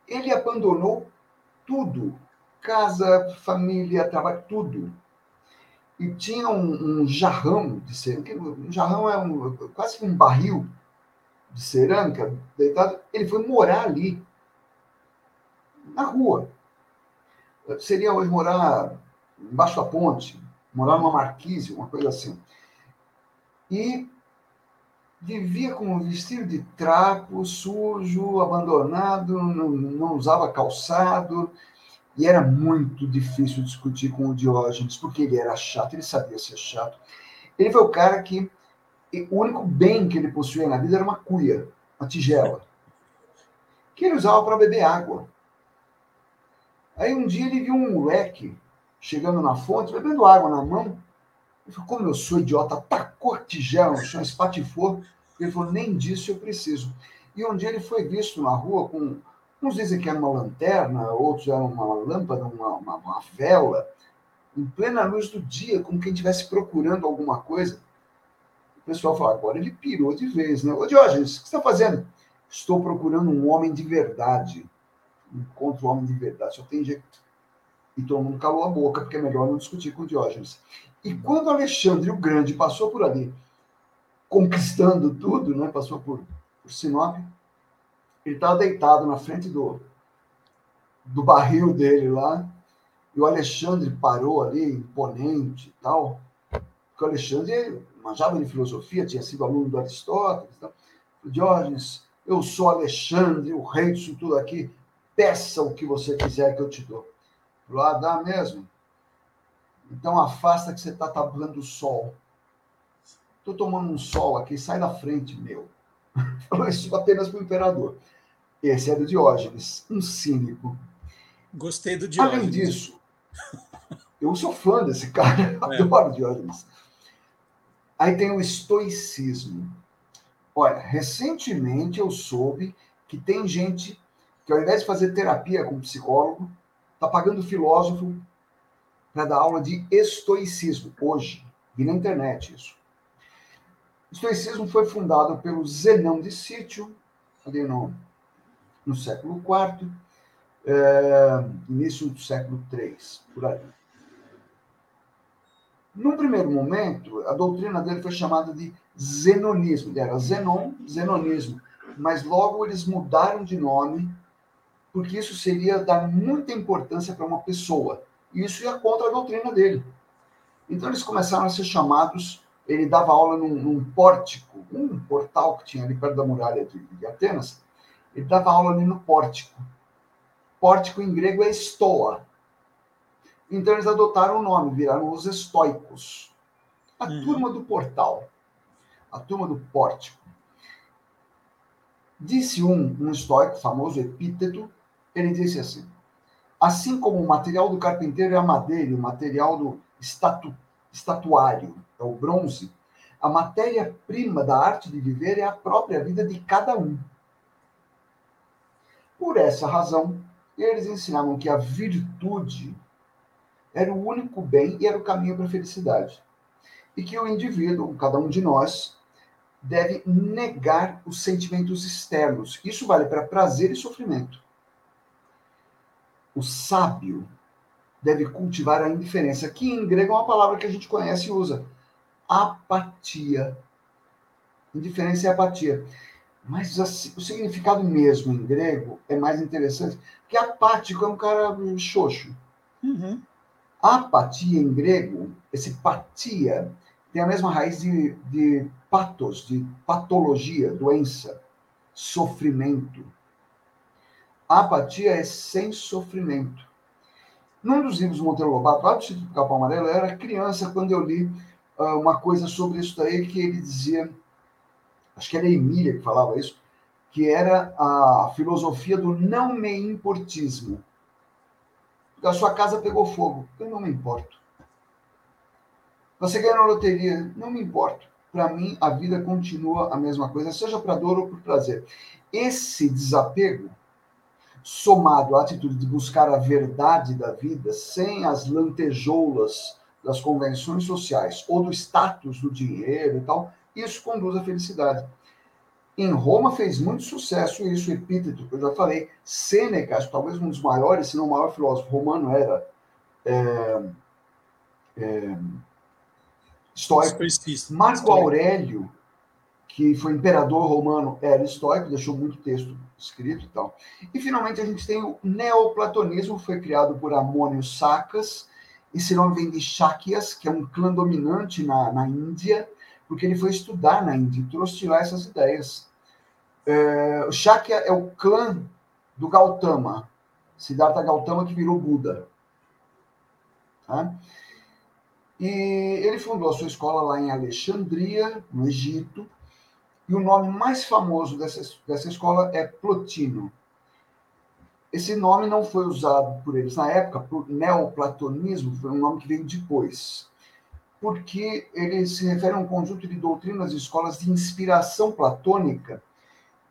Ele abandonou tudo: casa, família, trabalho, tudo. E tinha um, um jarrão de cerâmica. Um jarrão é um, quase um barril de cerâmica deitado. Ele foi morar ali, na rua. Seria hoje morar embaixo da ponte, morar numa marquise, uma coisa assim. E vivia com um vestido de trapo, sujo, abandonado, não, não usava calçado, E era muito difícil discutir com o Diógenes, porque ele era chato, ele sabia ser chato. Ele foi o cara que o único bem que ele possuía na vida era uma cuia, uma tigela, que ele usava para beber água. Aí um dia ele viu um moleque chegando na fonte, bebendo água na mão. Ele falou, como eu sou idiota, tacou a tigela no chão, espatifou. Ele falou, nem disso eu preciso. E um dia ele foi visto na rua com, uns dizem que era uma lanterna, outros eram uma lâmpada, uma, uma, uma vela, em plena luz do dia, como quem estivesse procurando alguma coisa. O pessoal fala, agora ele pirou de vez, né? Ô Diógenes, o que você está fazendo? Estou procurando um homem de verdade. Encontro um homem de verdade, só tem jeito. E todo mundo calou a boca, porque é melhor não discutir com Diógenes. E quando Alexandre o Grande passou por ali, conquistando tudo, né? passou por, por Sinop, ele estava deitado na frente do, do barril dele lá, e o Alexandre parou ali, imponente e tal, porque o Alexandre manjava de filosofia, tinha sido aluno do Aristóteles. Tal. Diógenes, eu sou Alexandre, o rei disso tudo aqui, peça o que você quiser que eu te dou. Ah, dá mesmo? Então afasta que você está tabuando o sol. Estou tomando um sol aqui, sai da frente, meu. Falou isso apenas para o imperador. Esse é do Diógenes, um cínico. Gostei do Diógenes. Além disso, eu sou fã desse cara, é. adoro Diógenes. Aí tem o estoicismo. Olha, recentemente eu soube que tem gente que, ao invés de fazer terapia com psicólogo, está pagando filósofo para dar aula de estoicismo. Hoje, vi na internet isso. Estoicismo foi fundado pelo Zenão de Sítio, ali no, no século IV, é, início do século III, por aí. Num primeiro momento, a doutrina dele foi chamada de zenonismo. Ele era Zenon, zenonismo. Mas logo eles mudaram de nome, porque isso seria dar muita importância para uma pessoa. E isso ia contra a doutrina dele. Então eles começaram a ser chamados. Ele dava aula num, num pórtico, um portal que tinha ali perto da muralha de, de Atenas. Ele dava aula ali no pórtico. Pórtico em grego é estoa. Então eles adotaram o nome, viraram os estoicos. A uhum. turma do portal, a turma do pórtico. Disse um, um estoico, famoso Epíteto, ele disse assim: assim como o material do carpinteiro é a madeira, o material do estatu, estatuário é o bronze, a matéria-prima da arte de viver é a própria vida de cada um. Por essa razão, eles ensinavam que a virtude era o único bem e era o caminho para a felicidade. E que o indivíduo, cada um de nós, deve negar os sentimentos externos. Isso vale para prazer e sofrimento. O sábio deve cultivar a indiferença, que em grego é uma palavra que a gente conhece e usa. Apatia. Indiferença é apatia. Mas assim, o significado mesmo em grego é mais interessante, porque apático é um cara xoxo. Uhum. Apatia em grego, esse patia, tem a mesma raiz de, de patos, de patologia, doença, sofrimento. Apatia é sem sofrimento. Num dos livros do Monteiro Lobato, lá do Sítio do Capão Amarelo, eu era criança quando eu li uh, uma coisa sobre isso daí, que ele dizia acho que era Emília que falava isso, que era a filosofia do não me importismo. A sua casa pegou fogo, eu não me importo. Você ganhou na loteria, não me importo. Para mim, a vida continua a mesma coisa, seja para dor ou por prazer. Esse desapego, somado à atitude de buscar a verdade da vida, sem as lantejoulas das convenções sociais ou do status do dinheiro e tal, isso conduz à felicidade. Em Roma fez muito sucesso isso, Epíteto, que eu já falei. Sêneca, talvez um dos maiores, se não o maior filósofo romano, era é, é, estoico. Marco Aurélio, que foi imperador romano, era estoico, deixou muito texto escrito e tal. E finalmente a gente tem o neoplatonismo, foi criado por Amônio Sacas. Esse nome vem de Shakyas, que é um clã dominante na, na Índia porque ele foi estudar na Índia e trouxe lá essas ideias. É, o Shakya é o clã do Gautama. Siddhartha Gautama, que virou Buda. Tá? E ele fundou a sua escola lá em Alexandria, no Egito, e o nome mais famoso dessa, dessa escola é Plotino. Esse nome não foi usado por eles na época, por neoplatonismo, foi um nome que veio depois, porque ele se refere a um conjunto de doutrinas e escolas de inspiração platônica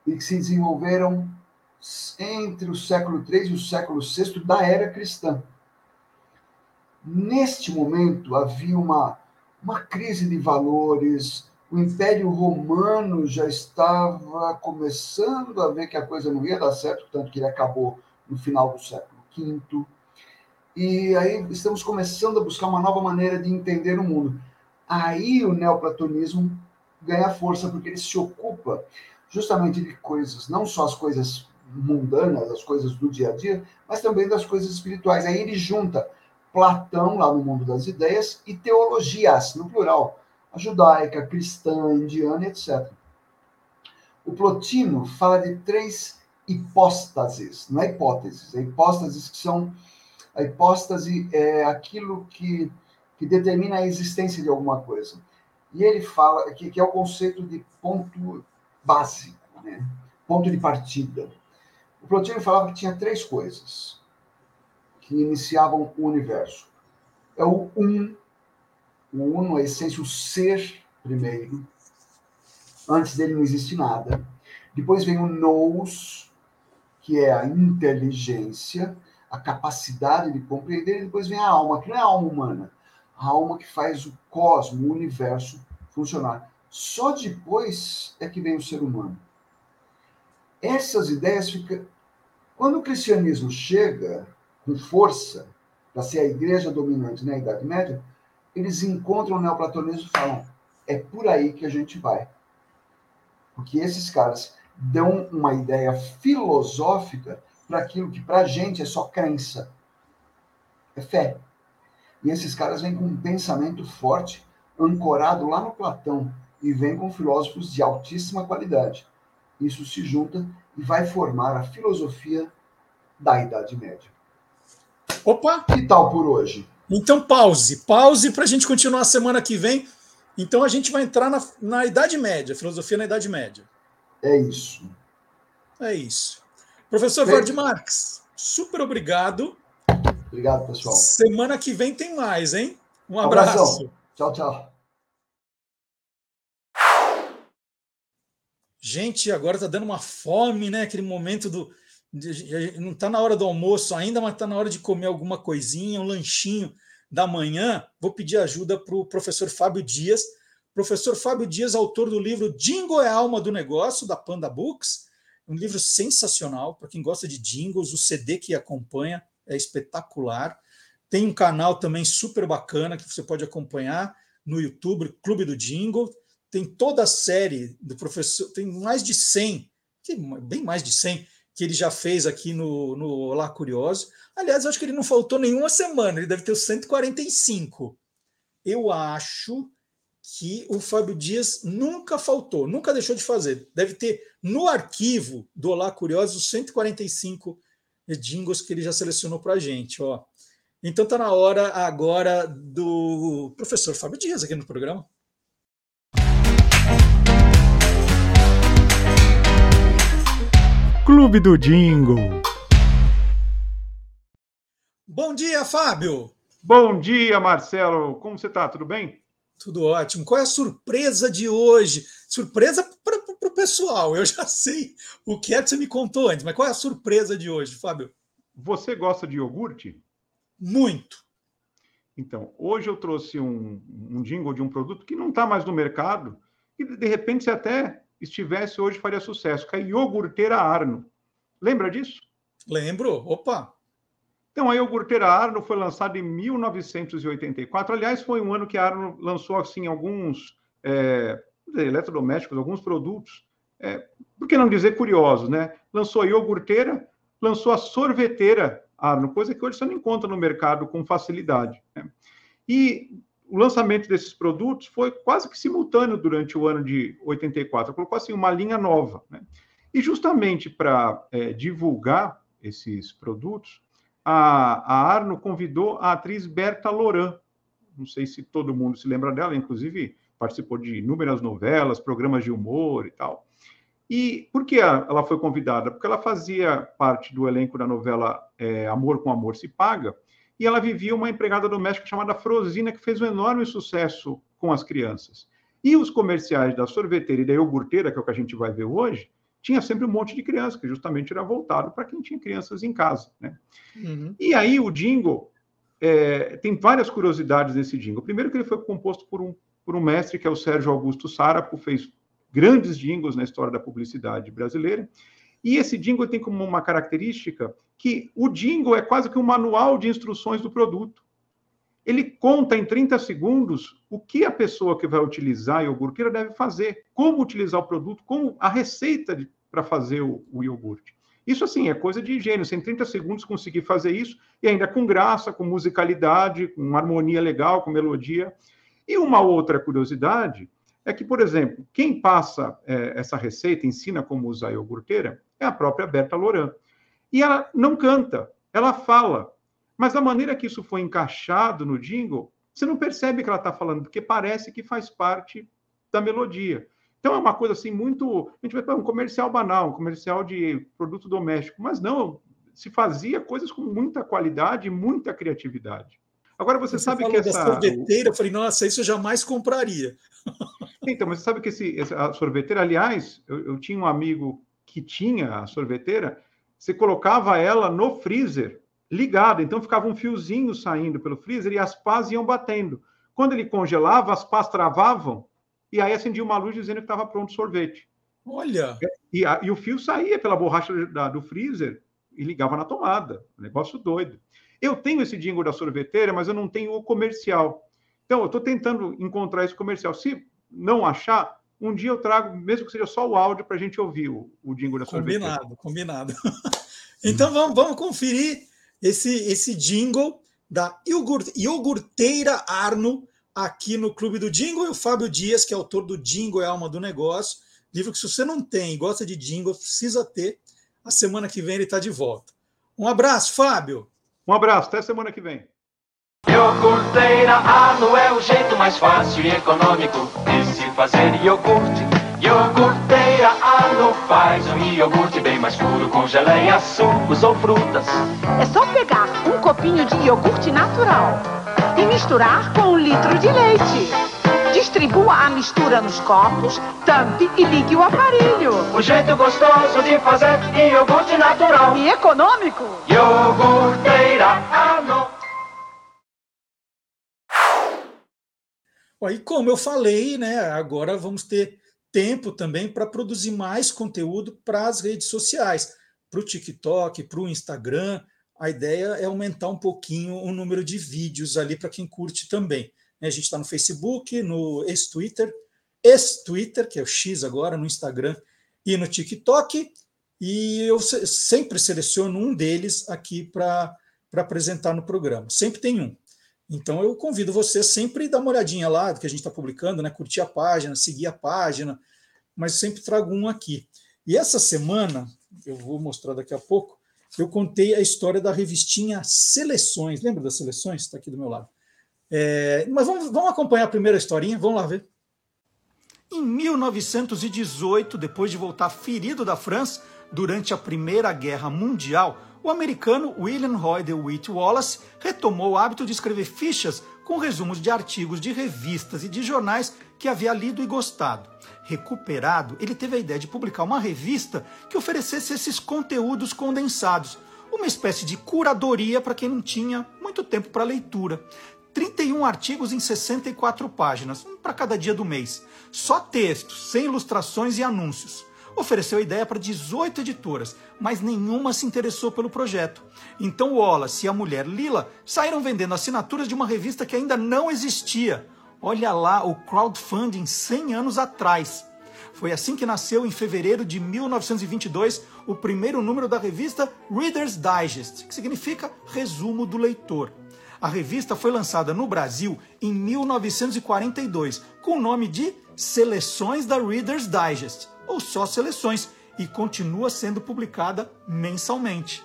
e que se desenvolveram entre o século III e o século VI da era cristã. Neste momento havia uma, uma crise de valores, o Império Romano já estava começando a ver que a coisa não ia dar certo, tanto que ele acabou no final do século V. E aí estamos começando a buscar uma nova maneira de entender o mundo. Aí o neoplatonismo ganha força, porque ele se ocupa justamente de coisas, não só as coisas mundanas, as coisas do dia a dia, mas também das coisas espirituais. Aí ele junta Platão, lá no mundo das ideias, e teologias, no plural, a judaica, a cristã, a indiana, etc. O Plotino fala de três hipóstases, não é hipóteses, é hipóstases que são. A hipóstase é aquilo que, que determina a existência de alguma coisa. E ele fala que, que é o conceito de ponto básico, né? ponto de partida. O Plotino falava que tinha três coisas que iniciavam o universo. É o um, o uno, a essência, o ser primeiro. Antes dele não existe nada. Depois vem o nous, que é a inteligência, a capacidade de compreender, e depois vem a alma, que não é a alma humana, a alma que faz o cosmo, o universo funcionar. Só depois é que vem o ser humano. Essas ideias ficam. Quando o cristianismo chega com força para ser a igreja dominante na Idade Média, eles encontram o neoplatonismo e falam: é por aí que a gente vai. Porque esses caras dão uma ideia filosófica para aquilo que para a gente é só crença, é fé. E esses caras vêm com um pensamento forte, ancorado lá no Platão, e vêm com filósofos de altíssima qualidade. Isso se junta e vai formar a filosofia da Idade Média. Opa! Que tal por hoje? Então, pause. Pause para a gente continuar semana que vem. Então, a gente vai entrar na, na Idade Média, filosofia na Idade Média. É isso. É isso. Professor Vard Marx, super obrigado. Obrigado, pessoal. Semana que vem tem mais, hein? Um abraço. Abração. Tchau, tchau. Gente, agora tá dando uma fome, né? Aquele momento do. Não tá na hora do almoço ainda, mas tá na hora de comer alguma coisinha, um lanchinho da manhã. Vou pedir ajuda para o professor Fábio Dias. Professor Fábio Dias, autor do livro Jingle é a Alma do Negócio, da Panda Books. Um livro sensacional para quem gosta de jingles. O CD que acompanha é espetacular. Tem um canal também super bacana que você pode acompanhar no YouTube, Clube do Jingle tem toda a série do professor, tem mais de 100, bem mais de 100, que ele já fez aqui no, no Olá Curioso. Aliás, acho que ele não faltou nenhuma semana, ele deve ter os 145. Eu acho que o Fábio Dias nunca faltou, nunca deixou de fazer. Deve ter no arquivo do Olá Curioso os 145 jingles que ele já selecionou para a gente. Ó. Então está na hora agora do professor Fábio Dias aqui no programa. Clube do Jingle. Bom dia, Fábio. Bom dia, Marcelo. Como você está? Tudo bem? Tudo ótimo. Qual é a surpresa de hoje? Surpresa para o pessoal. Eu já sei o que é que você me contou antes, mas qual é a surpresa de hoje, Fábio? Você gosta de iogurte? Muito. Então, hoje eu trouxe um, um jingle de um produto que não está mais no mercado e de repente você até estivesse hoje faria sucesso, que é a iogurteira Arno. Lembra disso? Lembro. Opa! Então, a iogurteira Arno foi lançada em 1984. Aliás, foi um ano que a Arno lançou assim alguns é, eletrodomésticos, alguns produtos, é, por que não dizer curiosos, né? Lançou a iogurteira, lançou a sorveteira Arno, coisa que hoje você não encontra no mercado com facilidade. Né? E o lançamento desses produtos foi quase que simultâneo durante o ano de 84, colocou assim uma linha nova. Né? E justamente para é, divulgar esses produtos, a, a Arno convidou a atriz Berta Loran. Não sei se todo mundo se lembra dela, inclusive participou de inúmeras novelas, programas de humor e tal. E por que ela foi convidada? Porque ela fazia parte do elenco da novela é, Amor com Amor se Paga, e ela vivia uma empregada doméstica chamada Frosina, que fez um enorme sucesso com as crianças. E os comerciais da sorveteira e da iogurteira, que é o que a gente vai ver hoje, tinha sempre um monte de crianças, que justamente era voltado para quem tinha crianças em casa. Né? Uhum. E aí o jingle, é, tem várias curiosidades nesse jingle. Primeiro que ele foi composto por um, por um mestre, que é o Sérgio Augusto Sarapo, fez grandes jingles na história da publicidade brasileira. E esse jingle tem como uma característica que o jingle é quase que um manual de instruções do produto. Ele conta em 30 segundos o que a pessoa que vai utilizar a iogurteira deve fazer, como utilizar o produto, como a receita para fazer o, o, iogurte. Isso, assim, é coisa de higiene. Você, em 30 segundos, conseguir fazer isso, e ainda com graça, com musicalidade, com harmonia legal, com melodia. E uma outra curiosidade é que, por exemplo, quem passa é, essa receita, ensina como usar a iogurteira, é a própria Berta Loran. E ela não canta, ela fala. Mas a maneira que isso foi encaixado no jingle, você não percebe que ela está falando, porque parece que faz parte da melodia. Então é uma coisa assim muito. A gente vai um comercial banal, um comercial de produto doméstico, mas não, se fazia coisas com muita qualidade e muita criatividade. Agora você, você sabe que essa sorveteira, eu falei, nossa, isso eu jamais compraria. Então, mas você sabe que esse, essa sorveteira, aliás, eu, eu tinha um amigo que tinha a sorveteira, você colocava ela no freezer ligado, então ficava um fiozinho saindo pelo freezer e as pás iam batendo. Quando ele congelava, as pás travavam e aí acendia uma luz dizendo que estava pronto o sorvete. Olha! E, a, e, o fio saía pela borracha da, do freezer e ligava na tomada. negócio doido. Eu tenho esse jingle da sorveteira, mas eu não tenho o comercial. Então, eu estou tentando encontrar esse comercial. Se não achar, um dia eu trago, mesmo que seja só o áudio, para a gente ouvir o, o jingle da sorveteira. Combinado, combinado. então, vamos, vamos conferir esse, esse jingle da iogurteira Arno aqui no Clube do Jingle e o Fábio Dias, que é autor do Jingle é Alma do Negócio, livro que se você não tem e gosta de jingle, precisa ter. A semana que vem ele está de volta. Um abraço, Fábio. Um abraço, até semana que vem. Iogurteira Arno é o jeito mais fácil e econômico de se fazer iogurte. Iogurteira Arno faz um iogurte bem mais puro com geleia, sucos ou frutas. É só pegar um copinho de iogurte natural e misturar com um litro de leite. Distribua a mistura nos copos, tampe e ligue o aparelho. O jeito gostoso de fazer iogurte natural e econômico. Iogurteira Arno. E como eu falei, né, agora vamos ter tempo também para produzir mais conteúdo para as redes sociais, para o TikTok, para o Instagram, a ideia é aumentar um pouquinho o número de vídeos ali para quem curte também. A gente está no Facebook, no ex-Twitter, ex-Twitter, que é o X agora, no Instagram e no TikTok, e eu sempre seleciono um deles aqui para apresentar no programa. Sempre tem um. Então eu convido você sempre dar uma olhadinha lá do que a gente está publicando, né? curtir a página, seguir a página, mas sempre trago um aqui. E essa semana, eu vou mostrar daqui a pouco, eu contei a história da revistinha Seleções. Lembra das Seleções? Está aqui do meu lado. É, mas vamos, vamos acompanhar a primeira historinha? Vamos lá ver. Em 1918, depois de voltar ferido da França durante a Primeira Guerra Mundial, o americano William Roy DeWitt Wallace retomou o hábito de escrever fichas com resumos de artigos de revistas e de jornais que havia lido e gostado. Recuperado, ele teve a ideia de publicar uma revista que oferecesse esses conteúdos condensados, uma espécie de curadoria para quem não tinha muito tempo para leitura. 31 artigos em 64 páginas, um para cada dia do mês. Só textos, sem ilustrações e anúncios. Ofereceu a ideia para 18 editoras, mas nenhuma se interessou pelo projeto. Então Wallace e a mulher Lila saíram vendendo assinaturas de uma revista que ainda não existia. Olha lá o crowdfunding 100 anos atrás. Foi assim que nasceu, em fevereiro de 1922, o primeiro número da revista Reader's Digest, que significa resumo do leitor. A revista foi lançada no Brasil em 1942, com o nome de Seleções da Reader's Digest, ou só Seleções, e continua sendo publicada mensalmente.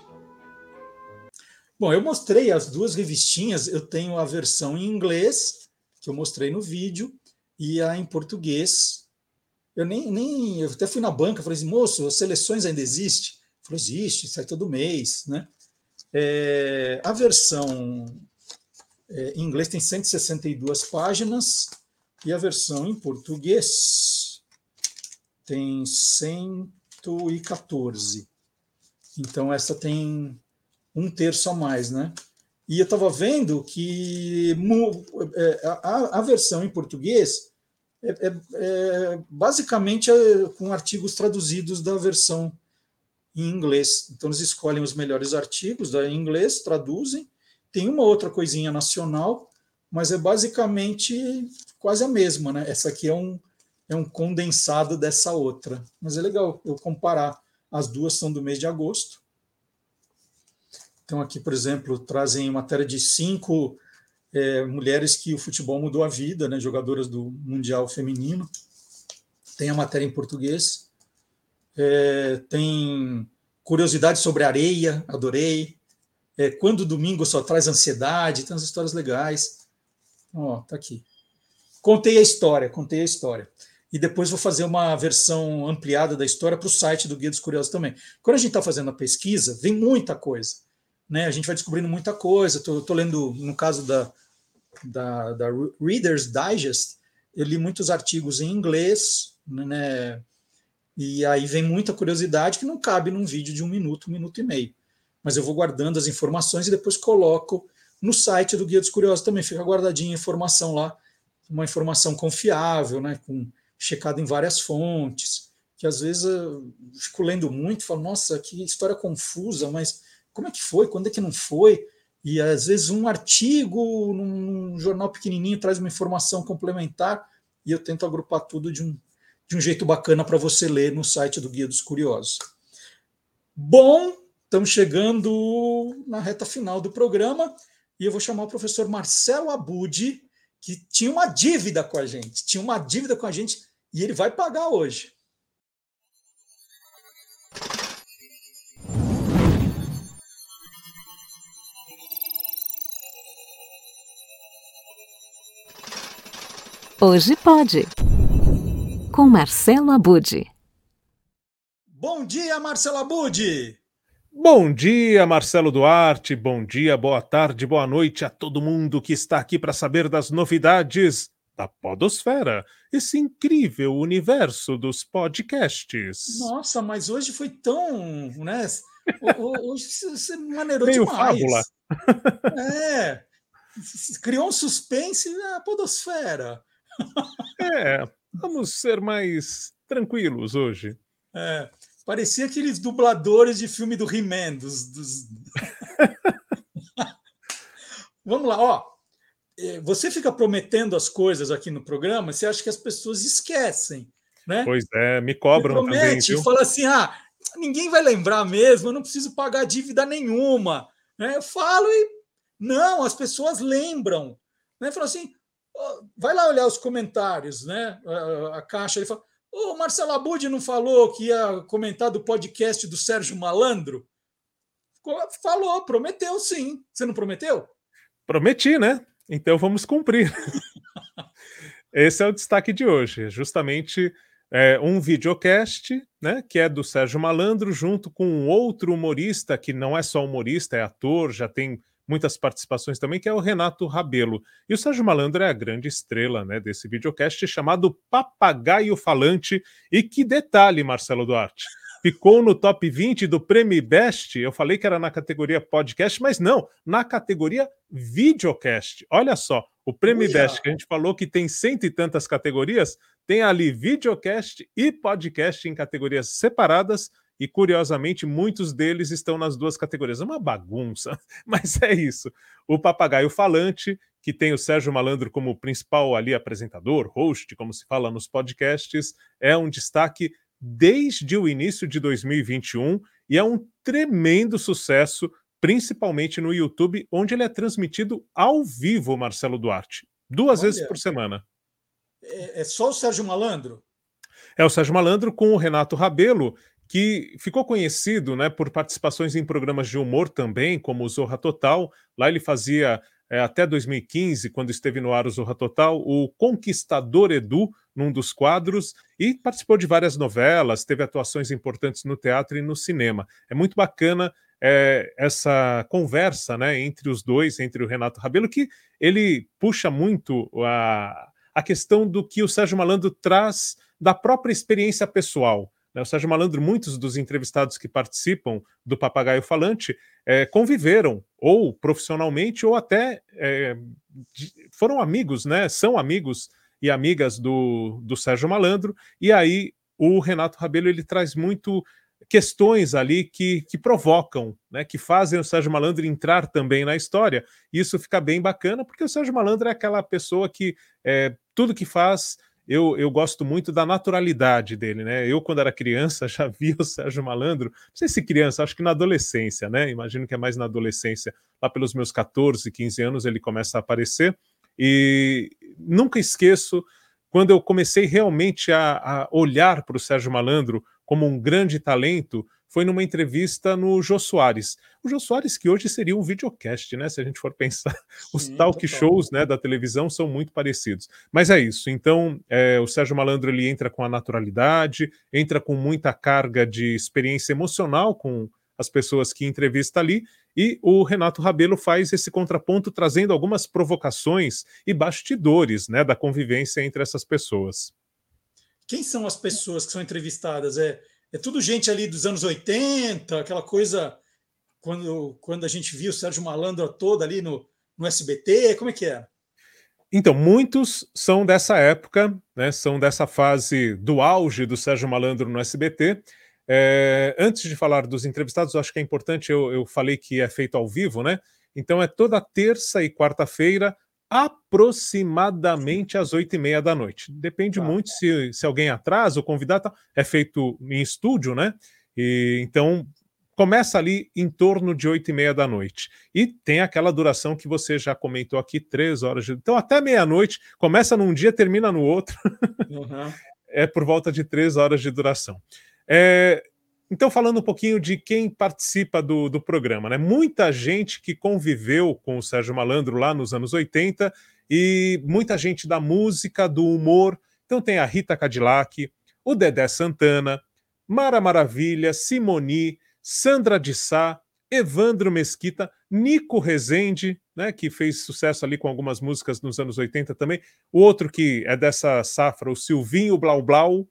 Bom, eu mostrei as duas revistinhas, eu tenho a versão em inglês, que eu mostrei no vídeo, e a em português. Eu nem, nem eu até fui na banca, falei assim, moço, as seleções ainda existem? Falou, existe, sai todo mês, né? É, a versão é, em inglês tem 162 páginas e a versão em português tem 114. Então, essa tem um terço a mais, né? E eu estava vendo que é, a, versão em português é, é, é basicamente é, com artigos traduzidos da versão em inglês. Então, eles escolhem os melhores artigos da, em inglês, traduzem. Tem uma outra coisinha nacional, mas é basicamente quase a mesma, né? Essa aqui é um, é um condensado dessa outra. Mas é legal eu comparar. As duas são do mês de agosto. Então, aqui, por exemplo, trazem matéria de cinco é, mulheres que o futebol mudou a vida, né? jogadoras do Mundial Feminino. Tem a matéria em português. É, tem curiosidade sobre areia, adorei. É, quando domingo só traz ansiedade, tem umas histórias legais. Ó, tá aqui. Contei a história, contei a história. E depois vou fazer uma versão ampliada da história para o site do Guia dos Curiosos também. Quando a gente está fazendo a pesquisa, vem muita coisa. Né? A gente vai descobrindo muita coisa. Estou lendo, no caso da, da, da Reader's Digest, eu li muitos artigos em inglês, né? E aí vem muita curiosidade que não cabe num vídeo de um minuto, um minuto e meio. Mas eu vou guardando as informações e depois coloco no site do Guia dos Curiosos também. Fica guardadinha a informação lá, uma informação confiável, né? Com, checada em várias fontes. Que às vezes eu fico lendo muito falo, nossa, que história confusa, mas como é que foi? Quando é que não foi? E às vezes um artigo num jornal pequenininho traz uma informação complementar e eu tento agrupar tudo de um de um jeito bacana para você ler no site do Guia dos Curiosos. Bom, estamos chegando na reta final do programa e eu vou chamar o professor Marcelo Abud, que tinha uma dívida com a gente, tinha uma dívida com a gente e ele vai pagar hoje. Hoje pode com Marcelo Abude. Bom dia, Marcelo Abude! Bom dia, Marcelo Duarte. Bom dia, boa tarde, boa noite a todo mundo que está aqui para saber das novidades da Podosfera, esse incrível universo dos podcasts. Nossa, mas hoje foi tão. Né? Hoje você maneirou Meio demais. fábula. É. Criou um suspense na Podosfera. É, Vamos ser mais tranquilos hoje. É, parecia aqueles dubladores de filme do He-Man. Dos, dos... Vamos lá, ó. É, você fica prometendo as coisas aqui no programa, você acha que as pessoas esquecem, né? Pois é, me cobram me promete, também. Viu? fala assim: ah, ninguém vai lembrar mesmo, eu não preciso pagar dívida nenhuma. Né? Eu falo e não, as pessoas lembram. Né? Fala assim: vai lá olhar os comentários, né? A, a caixa ele fala: o Marcelo Abud não falou que ia comentar do podcast do Sérgio Malandro? Falou, prometeu sim. Você não prometeu? Prometi, né? Então vamos cumprir. Esse é o destaque de hoje, justamente é, um videocast, né, que é do Sérgio Malandro, junto com um outro humorista que não é só humorista, é ator, já tem muitas participações também, que é o Renato Rabelo. E o Sérgio Malandro é a grande estrela né, desse videocast chamado Papagaio Falante. E que detalhe, Marcelo Duarte! Ficou no top 20 do Prêmio Best. Eu falei que era na categoria podcast, mas não, na categoria videocast. Olha só, o Prêmio Best, que a gente falou que tem cento e tantas categorias, tem ali videocast e podcast em categorias separadas e curiosamente muitos deles estão nas duas categorias. É uma bagunça, mas é isso. O Papagaio Falante, que tem o Sérgio Malandro como principal ali apresentador, host, como se fala nos podcasts, é um destaque desde o início de 2021 e é um tremendo sucesso, principalmente no YouTube, onde ele é transmitido ao vivo, Marcelo Duarte, duas Olha, vezes por semana. É, é só o Sérgio Malandro? É o Sérgio Malandro com o Renato Rabelo, que ficou conhecido né, por participações em programas de humor também, como o Zorra Total. Lá ele fazia, é, até 2015, quando esteve no ar o Zorra Total, o Conquistador Edu, num dos quadros, e participou de várias novelas, teve atuações importantes no teatro e no cinema. É muito bacana é, essa conversa né, entre os dois, entre o Renato Rabelo, que ele puxa muito a, a questão do que o Sérgio Malandro traz da própria experiência pessoal. Né? O Sérgio Malandro, muitos dos entrevistados que participam do Papagaio Falante é, conviveram, ou profissionalmente, ou até é, foram amigos, né? São amigos e amigas do, do Sérgio Malandro, e aí o Renato Rabelo ele traz muito questões ali que, que provocam, né, que fazem o Sérgio Malandro entrar também na história. Isso fica bem bacana, porque o Sérgio Malandro é aquela pessoa que é, tudo que faz. Eu, eu gosto muito da naturalidade dele, né? Eu, quando era criança, já vi o Sérgio Malandro, não sei se criança, acho que na adolescência, né? Imagino que é mais na adolescência, lá pelos meus 14, 15 anos, ele começa a aparecer. E nunca esqueço quando eu comecei realmente a, a olhar para o Sérgio Malandro como um grande talento foi numa entrevista no Jô Soares. O Jô Soares, que hoje seria um videocast, né? Se a gente for pensar, os Sim, talk total. shows né, da televisão são muito parecidos. Mas é isso. Então, é, o Sérgio Malandro ele entra com a naturalidade, entra com muita carga de experiência emocional com as pessoas que entrevista ali, e o Renato Rabelo faz esse contraponto trazendo algumas provocações e bastidores né, da convivência entre essas pessoas. Quem são as pessoas que são entrevistadas? É, é tudo gente ali dos anos 80, aquela coisa quando, quando a gente viu o Sérgio Malandro todo ali no, no SBT, como é que é? Então, muitos são dessa época, né, são dessa fase do auge do Sérgio Malandro no SBT. É, antes de falar dos entrevistados, acho que é importante, eu, eu falei que é feito ao vivo, né? Então é toda terça e quarta-feira, aproximadamente às oito e meia da noite. Depende ah. muito se, se alguém atrasa, o convidado tá, é feito em estúdio, né? E, então começa ali em torno de oito e meia da noite. E tem aquela duração que você já comentou aqui, três horas. De... Então até meia-noite, começa num dia, termina no outro. Uhum. é por volta de três horas de duração. É, então, falando um pouquinho de quem participa do, do programa, né? Muita gente que conviveu com o Sérgio Malandro lá nos anos 80 e muita gente da música, do humor. Então, tem a Rita Cadillac, o Dedé Santana, Mara Maravilha, Simoni, Sandra de Sá, Evandro Mesquita, Nico Rezende, né, que fez sucesso ali com algumas músicas nos anos 80 também. O outro que é dessa safra, o Silvinho Blau Blau,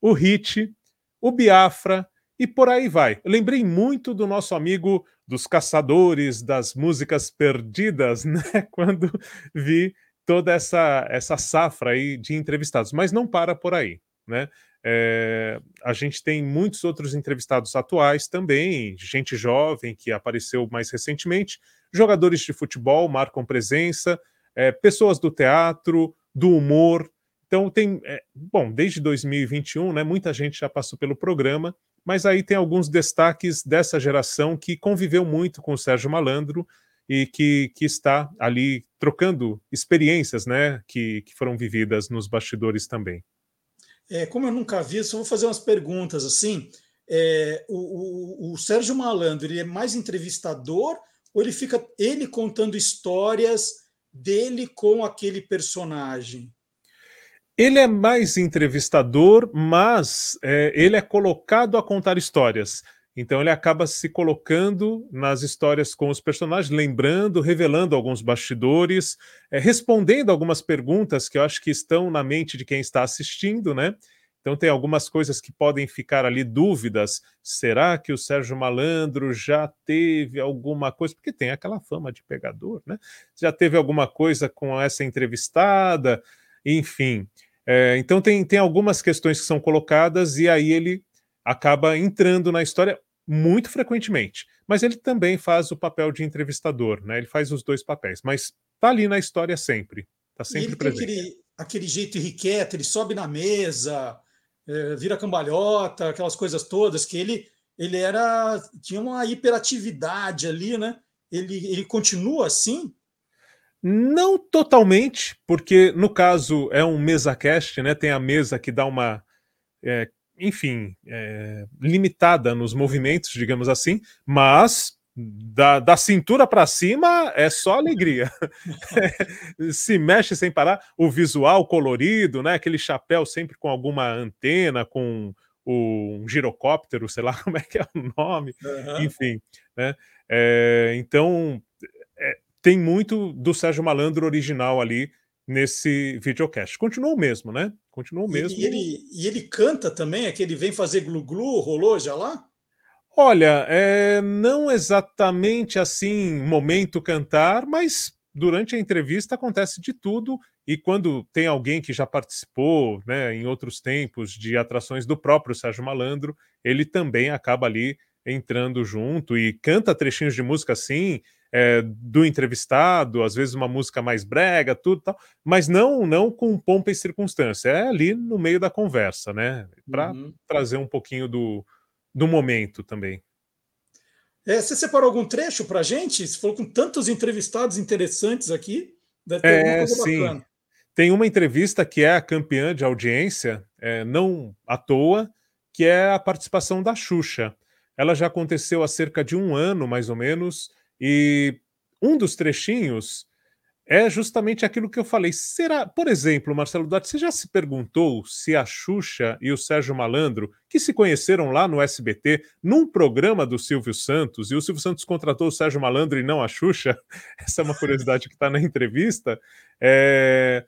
o Hit, o Biafra, e por aí vai. Lembrei muito do nosso amigo dos caçadores das músicas perdidas, né? Quando vi toda essa, essa safra aí de entrevistados, mas não para por aí, né? É, a gente tem muitos outros entrevistados atuais também, gente jovem que apareceu mais recentemente, jogadores de futebol marcam presença, é, pessoas do teatro, do humor. Então tem, é, bom, desde 2021, né? Muita gente já passou pelo programa mas aí tem alguns destaques dessa geração que conviveu muito com o Sérgio Malandro e que, que está ali trocando experiências né, que, que foram vividas nos bastidores também. É, como eu nunca vi, só vou fazer umas perguntas assim. É, o, o, o Sérgio Malandro ele é mais entrevistador ou ele fica ele contando histórias dele com aquele personagem? Ele é mais entrevistador, mas é, ele é colocado a contar histórias. Então ele acaba se colocando nas histórias com os personagens, lembrando, revelando alguns bastidores, é, respondendo algumas perguntas que eu acho que estão na mente de quem está assistindo, né? Então tem algumas coisas que podem ficar ali dúvidas. Será que o Sérgio Malandro já teve alguma coisa? Porque tem aquela fama de pegador, né? Já teve alguma coisa com essa entrevistada? Enfim. É, então tem, tem algumas questões que são colocadas e aí ele acaba entrando na história muito frequentemente. Mas ele também faz o papel de entrevistador, né? Ele faz os dois papéis, mas tá ali na história sempre. Tá sempre ele presente. Tem aquele, aquele jeito irrequieto, ele sobe na mesa, é, vira cambalhota, aquelas coisas todas, que ele, ele era. tinha uma hiperatividade ali, né? Ele, ele continua assim? Não totalmente, porque no caso é um mesa cast, né? Tem a mesa que dá uma. É, enfim, é, limitada nos movimentos, digamos assim, mas da, da cintura para cima é só alegria. Se mexe sem parar. O visual colorido, né? Aquele chapéu sempre com alguma antena, com um girocóptero, sei lá como é que é o nome, uhum. enfim, né? É, então tem muito do Sérgio Malandro original ali nesse videocast. Continua o mesmo, né? Continua o mesmo. E ele, e ele canta também, é que ele vem fazer glu-glu, rolou já lá? Olha, é, não exatamente assim, momento cantar, mas durante a entrevista acontece de tudo. E quando tem alguém que já participou né, em outros tempos de atrações do próprio Sérgio Malandro, ele também acaba ali entrando junto e canta trechinhos de música assim, é, do entrevistado, às vezes uma música mais brega, tudo tal, mas não não com pompa e circunstância, é ali no meio da conversa, né? Para uhum. trazer um pouquinho do, do momento também. É, você separou algum trecho para gente? Você falou com tantos entrevistados interessantes aqui. Deve ter é, sim. Bacana. Tem uma entrevista que é a campeã de audiência, é, não à toa, que é a participação da Xuxa. Ela já aconteceu há cerca de um ano, mais ou menos, e um dos trechinhos é justamente aquilo que eu falei. Será, por exemplo, Marcelo Duarte, você já se perguntou se a Xuxa e o Sérgio Malandro, que se conheceram lá no SBT, num programa do Silvio Santos, e o Silvio Santos contratou o Sérgio Malandro e não a Xuxa? Essa é uma curiosidade que está na entrevista. É...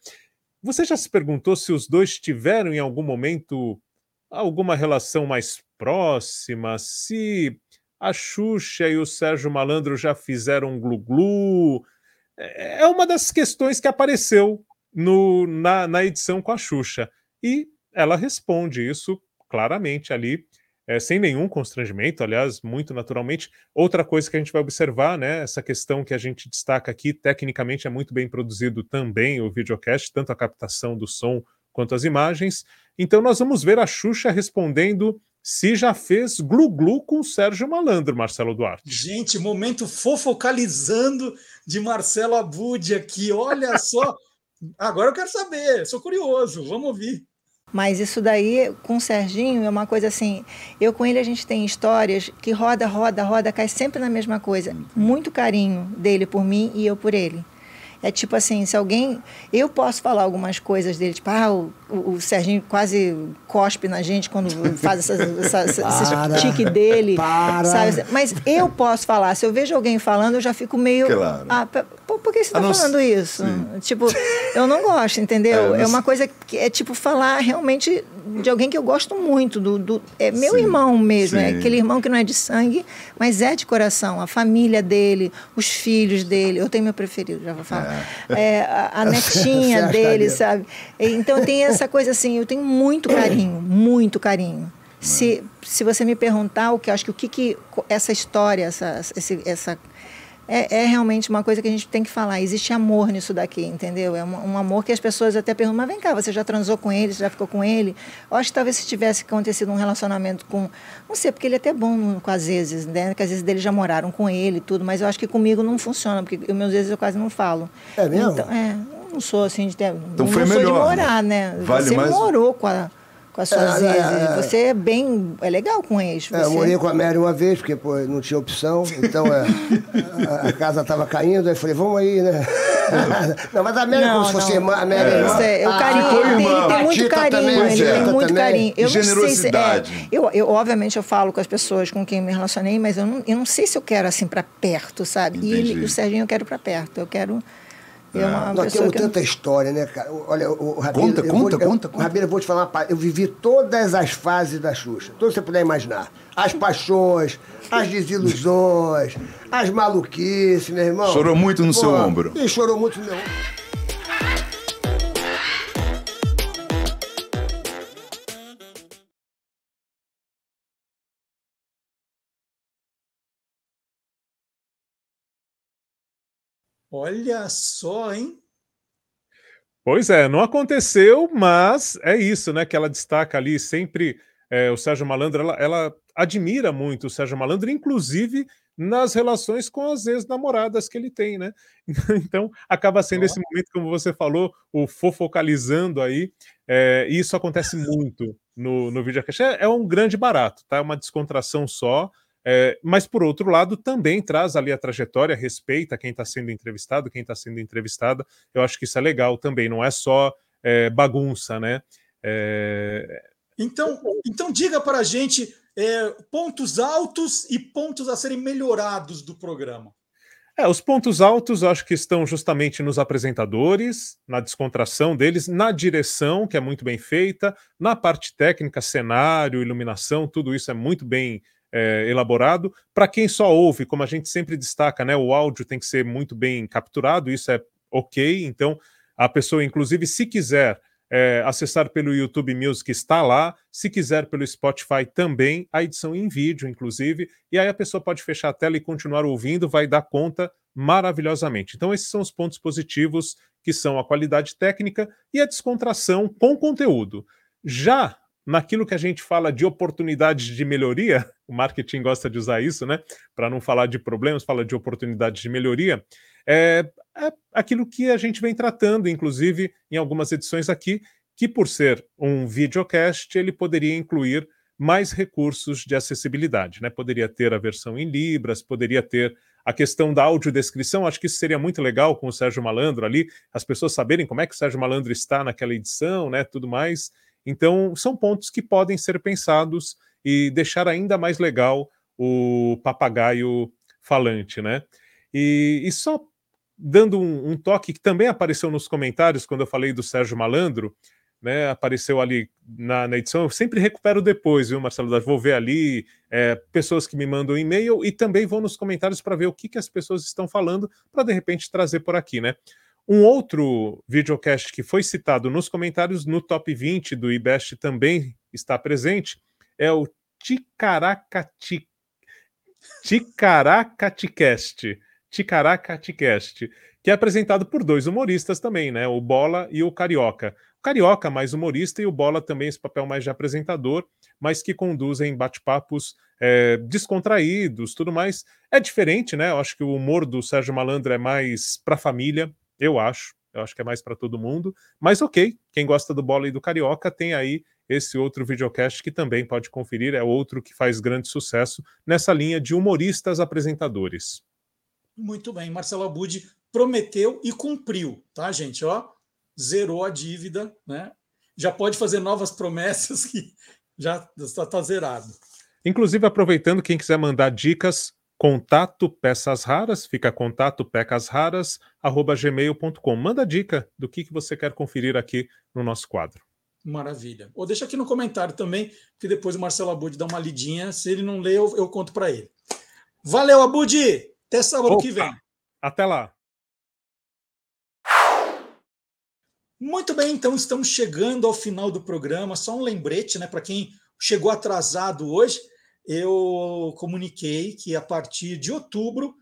Você já se perguntou se os dois tiveram em algum momento alguma relação mais próxima? Se a Xuxa e o Sérgio Malandro já fizeram glu-glu? É, é uma das questões que apareceu no, na, na edição com a Xuxa. E ela responde isso claramente ali, é, sem nenhum constrangimento, aliás, muito naturalmente. Outra coisa que a gente vai observar, né, essa questão que a gente destaca aqui, tecnicamente é muito bem produzido também o videocast, tanto a captação do som quanto as imagens. Então nós vamos ver a Xuxa respondendo se já fez glu-glu com o Sérgio Malandro, Marcelo Duarte. Gente, momento fofocalizando de Marcelo Abud aqui. Olha só. Agora eu quero saber, sou curioso. Vamos ouvir. Mas isso daí, com o Serginho, é uma coisa assim. Eu com ele, a gente tem histórias que roda, roda, roda, cai sempre na mesma coisa. Muito carinho dele por mim e eu por ele. É tipo assim, se alguém. Eu posso falar algumas coisas dele, tipo, ah, o, o, Serginho quase cospe na gente quando faz essa, essa, esse tique dele. Para. Sabe? Mas eu posso falar. Se eu vejo alguém falando, eu já fico meio. Claro. Ah, por, por que você está falando isso? Sim. Tipo, eu não gosto, entendeu? É, é uma coisa que é tipo falar realmente de alguém que eu gosto muito, do, do é meu sim, irmão mesmo, é sim. é aquele irmão que não é de sangue, mas é de coração, a família dele, os filhos dele, eu tenho meu preferido, já vou falar, é. É, a, a, netinha dele, sabe? Então tem essa coisa assim, eu tenho muito carinho, muito carinho. Se, se você me perguntar o que acho que o que, que essa história, essa, esse, essa é, é, realmente uma coisa que a gente tem que falar. Existe amor nisso daqui, entendeu? É um, um, amor que as pessoas até perguntam, mas vem cá, você já transou com ele, você já ficou com ele? Eu acho que talvez se tivesse acontecido um relacionamento com. Não sei, porque ele é até bom com as vezes, né? Que às vezes deles já moraram com ele e tudo, mas eu acho que comigo não funciona, porque os meus vezes eu quase não falo. É mesmo? Então, é, não sou assim de ter. Então não foi sou melhor, de morar, né? Vale você mais... morou com a com as suas é, exes. É, você é bem. É legal com ex. Você... É, eu morei com a Mary uma vez, porque pô, não tinha opção. Então é, a, a, casa estava caindo, aí falei, vamos aí, né? não, mas a Mary, não, como se fosse irmã, a Mary. É, isso é, o ah, carinho, ah, ele, tem, ele tem muito carinho, também, ele tem muito também. carinho. Eu Generosidade. Não sei se, é, eu, eu, obviamente, eu falo com as pessoas com quem me relacionei, mas eu não, eu não sei se eu quero assim para perto, sabe? Entendi. E ele, o Serginho eu quero para perto. Eu quero é uma Nós temos tanta história, né, cara? Olha, o, Rabino, conta, conta, vou, conta, conta. Rabino, eu vou te falar uma parte. Eu vivi todas as fases da Xuxa, todas que você puder imaginar. As paixões, as desilusões, as maluquices, meu irmão. Chorou muito no Pô, seu ombro. E chorou muito no meu ombro. Olha só, hein? Pois é, não aconteceu, mas é isso, né? Que ela destaca ali sempre é, o Sérgio Malandro, ela, ela, admira muito o Sérgio Malandro, inclusive nas relações com as ex-namoradas que ele tem, né? Então acaba sendo esse momento, como você falou, o fofocalizando aí. É, e isso acontece muito no, no videocast. É, é um grande barato, tá? É uma descontração só. É, mas, por outro lado, também traz ali a trajetória, respeita quem está sendo entrevistado, quem está sendo entrevistada. Eu acho que isso é legal também, não é só é, bagunça, né? É... Então, então, diga para a gente é, pontos altos e pontos a serem melhorados do programa. É, os pontos altos acho que estão justamente nos apresentadores, na descontração deles, na direção, que é muito bem feita, na parte técnica, cenário, iluminação, tudo isso é muito bem é, elaborado. Para quem só ouve, como a gente sempre destaca, né, o áudio tem que ser muito bem capturado, isso é ok. Então, a pessoa, inclusive, se quiser é, acessar pelo YouTube Music, está lá. Se quiser pelo Spotify também, a edição em vídeo, inclusive. E aí a pessoa pode fechar a tela e continuar ouvindo, vai dar conta maravilhosamente. Então, esses são os pontos positivos, que são a qualidade técnica e a descontração com conteúdo. Já naquilo que a gente fala de oportunidades de melhoria, o marketing gosta de usar isso, né? Para não falar de problemas, fala de oportunidades de melhoria. É, é aquilo que a gente vem tratando, inclusive em algumas edições aqui, que por ser um videocast, ele poderia incluir mais recursos de acessibilidade, né? Poderia ter a versão em Libras, poderia ter a questão da audiodescrição, acho que isso seria muito legal com o Sérgio Malandro ali, as pessoas saberem como é que o Sérgio Malandro está naquela edição, né? Tudo mais. Então, são pontos que podem ser pensados e deixar ainda mais legal o papagaio falante, né? E, e só dando um, um, toque que também apareceu nos comentários quando eu falei do Sérgio Malandro, né? Apareceu ali na, na edição. Eu sempre recupero depois, viu, Marcelo? Vou ver ali é, pessoas que me mandam e-mail e também vou nos comentários para ver o que, que as pessoas estão falando para de repente trazer por aqui, né? Um outro videocast que foi citado nos comentários no top 20 do IBEST também está presente é o Ticaracati... Ticaracaticast. Ticaracaticast, que é apresentado por dois humoristas também, né? O Bola e o Carioca. O Carioca mais humorista e o Bola também esse papel mais de apresentador, mas que conduzem bate-papos é, descontraídos, tudo mais. É diferente, né? Eu acho que o humor do Sérgio Malandro é mais para família, eu acho. Eu acho que é mais para todo mundo. Mas ok, quem gosta do Bola e do Carioca tem aí esse outro videocast que também pode conferir. É outro que faz grande sucesso nessa linha de humoristas apresentadores. Muito bem, Marcelo Abud prometeu e cumpriu, tá, gente? Ó, zerou a dívida, né? Já pode fazer novas promessas que já está tá zerado. Inclusive, aproveitando, quem quiser mandar dicas, contato peças raras, fica contato pecas raras, arroba gmail.com. Manda dica do que, que você quer conferir aqui no nosso quadro. Maravilha. Ou deixa aqui no comentário também, que depois o Marcelo Abud dá uma lidinha. Se ele não lê, eu, eu conto para ele. Valeu, Abud! Até sábado Opa. que vem. Até lá. Muito bem, então estamos chegando ao final do programa. Só um lembrete, né, para quem chegou atrasado hoje eu comuniquei que a partir de outubro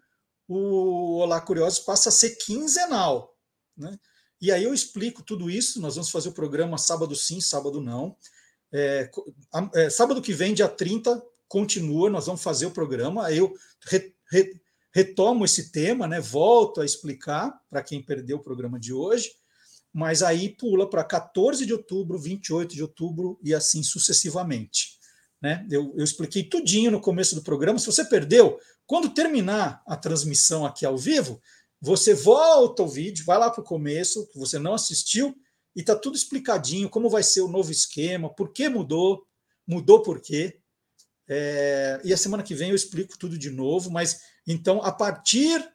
o Olá Curiosos passa a ser quinzenal. Né? E aí eu explico tudo isso. Nós vamos fazer o programa sábado sim, sábado não. É, é, sábado que vem, dia 30, continua, nós vamos fazer o programa. Eu re, re, retomo esse tema, né? volto a explicar para quem perdeu o programa de hoje, mas aí pula para 14 de outubro, 28 de outubro e assim sucessivamente. Né? Eu, eu expliquei tudinho no começo do programa. Se você perdeu, quando terminar a transmissão aqui ao vivo, você volta o vídeo, vai lá para o começo, que você não assistiu, e está tudo explicadinho, como vai ser o novo esquema, por que mudou, mudou por quê. É, e a semana que vem eu explico tudo de novo, mas então a partir,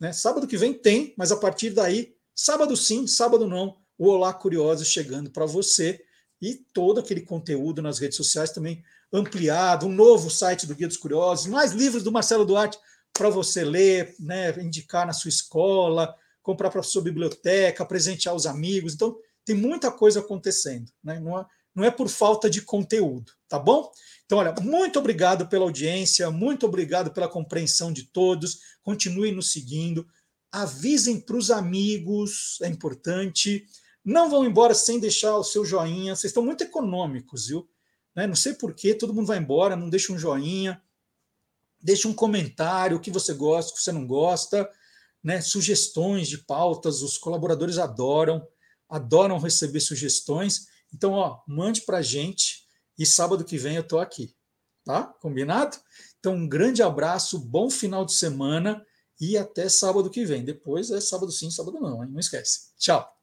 né, sábado que vem tem, mas a partir daí, sábado sim, sábado não, o Olá Curioso chegando para você e todo aquele conteúdo nas redes sociais também ampliado, um novo site do Guia dos Curiosos, mais livros do Marcelo Duarte para você ler, né, indicar na sua escola, comprar para a sua biblioteca, presentear os amigos. Então, tem muita coisa acontecendo. Né? Não, é, não é por falta de conteúdo, tá bom? Então, olha, muito obrigado pela audiência, muito obrigado pela compreensão de todos. Continuem nos seguindo. Avisem para os amigos, é importante. Não vão embora sem deixar o seu joinha. Vocês estão muito econômicos, viu? Né? Não sei porquê, todo mundo vai embora, não deixa um joinha. Deixe um comentário, o que você gosta, o que você não gosta, né? Sugestões de pautas, os colaboradores adoram, adoram receber sugestões. Então, ó, mande para gente e sábado que vem eu estou aqui, tá? Combinado? Então, um grande abraço, bom final de semana e até sábado que vem. Depois é sábado sim, sábado não, hein? não esquece. Tchau.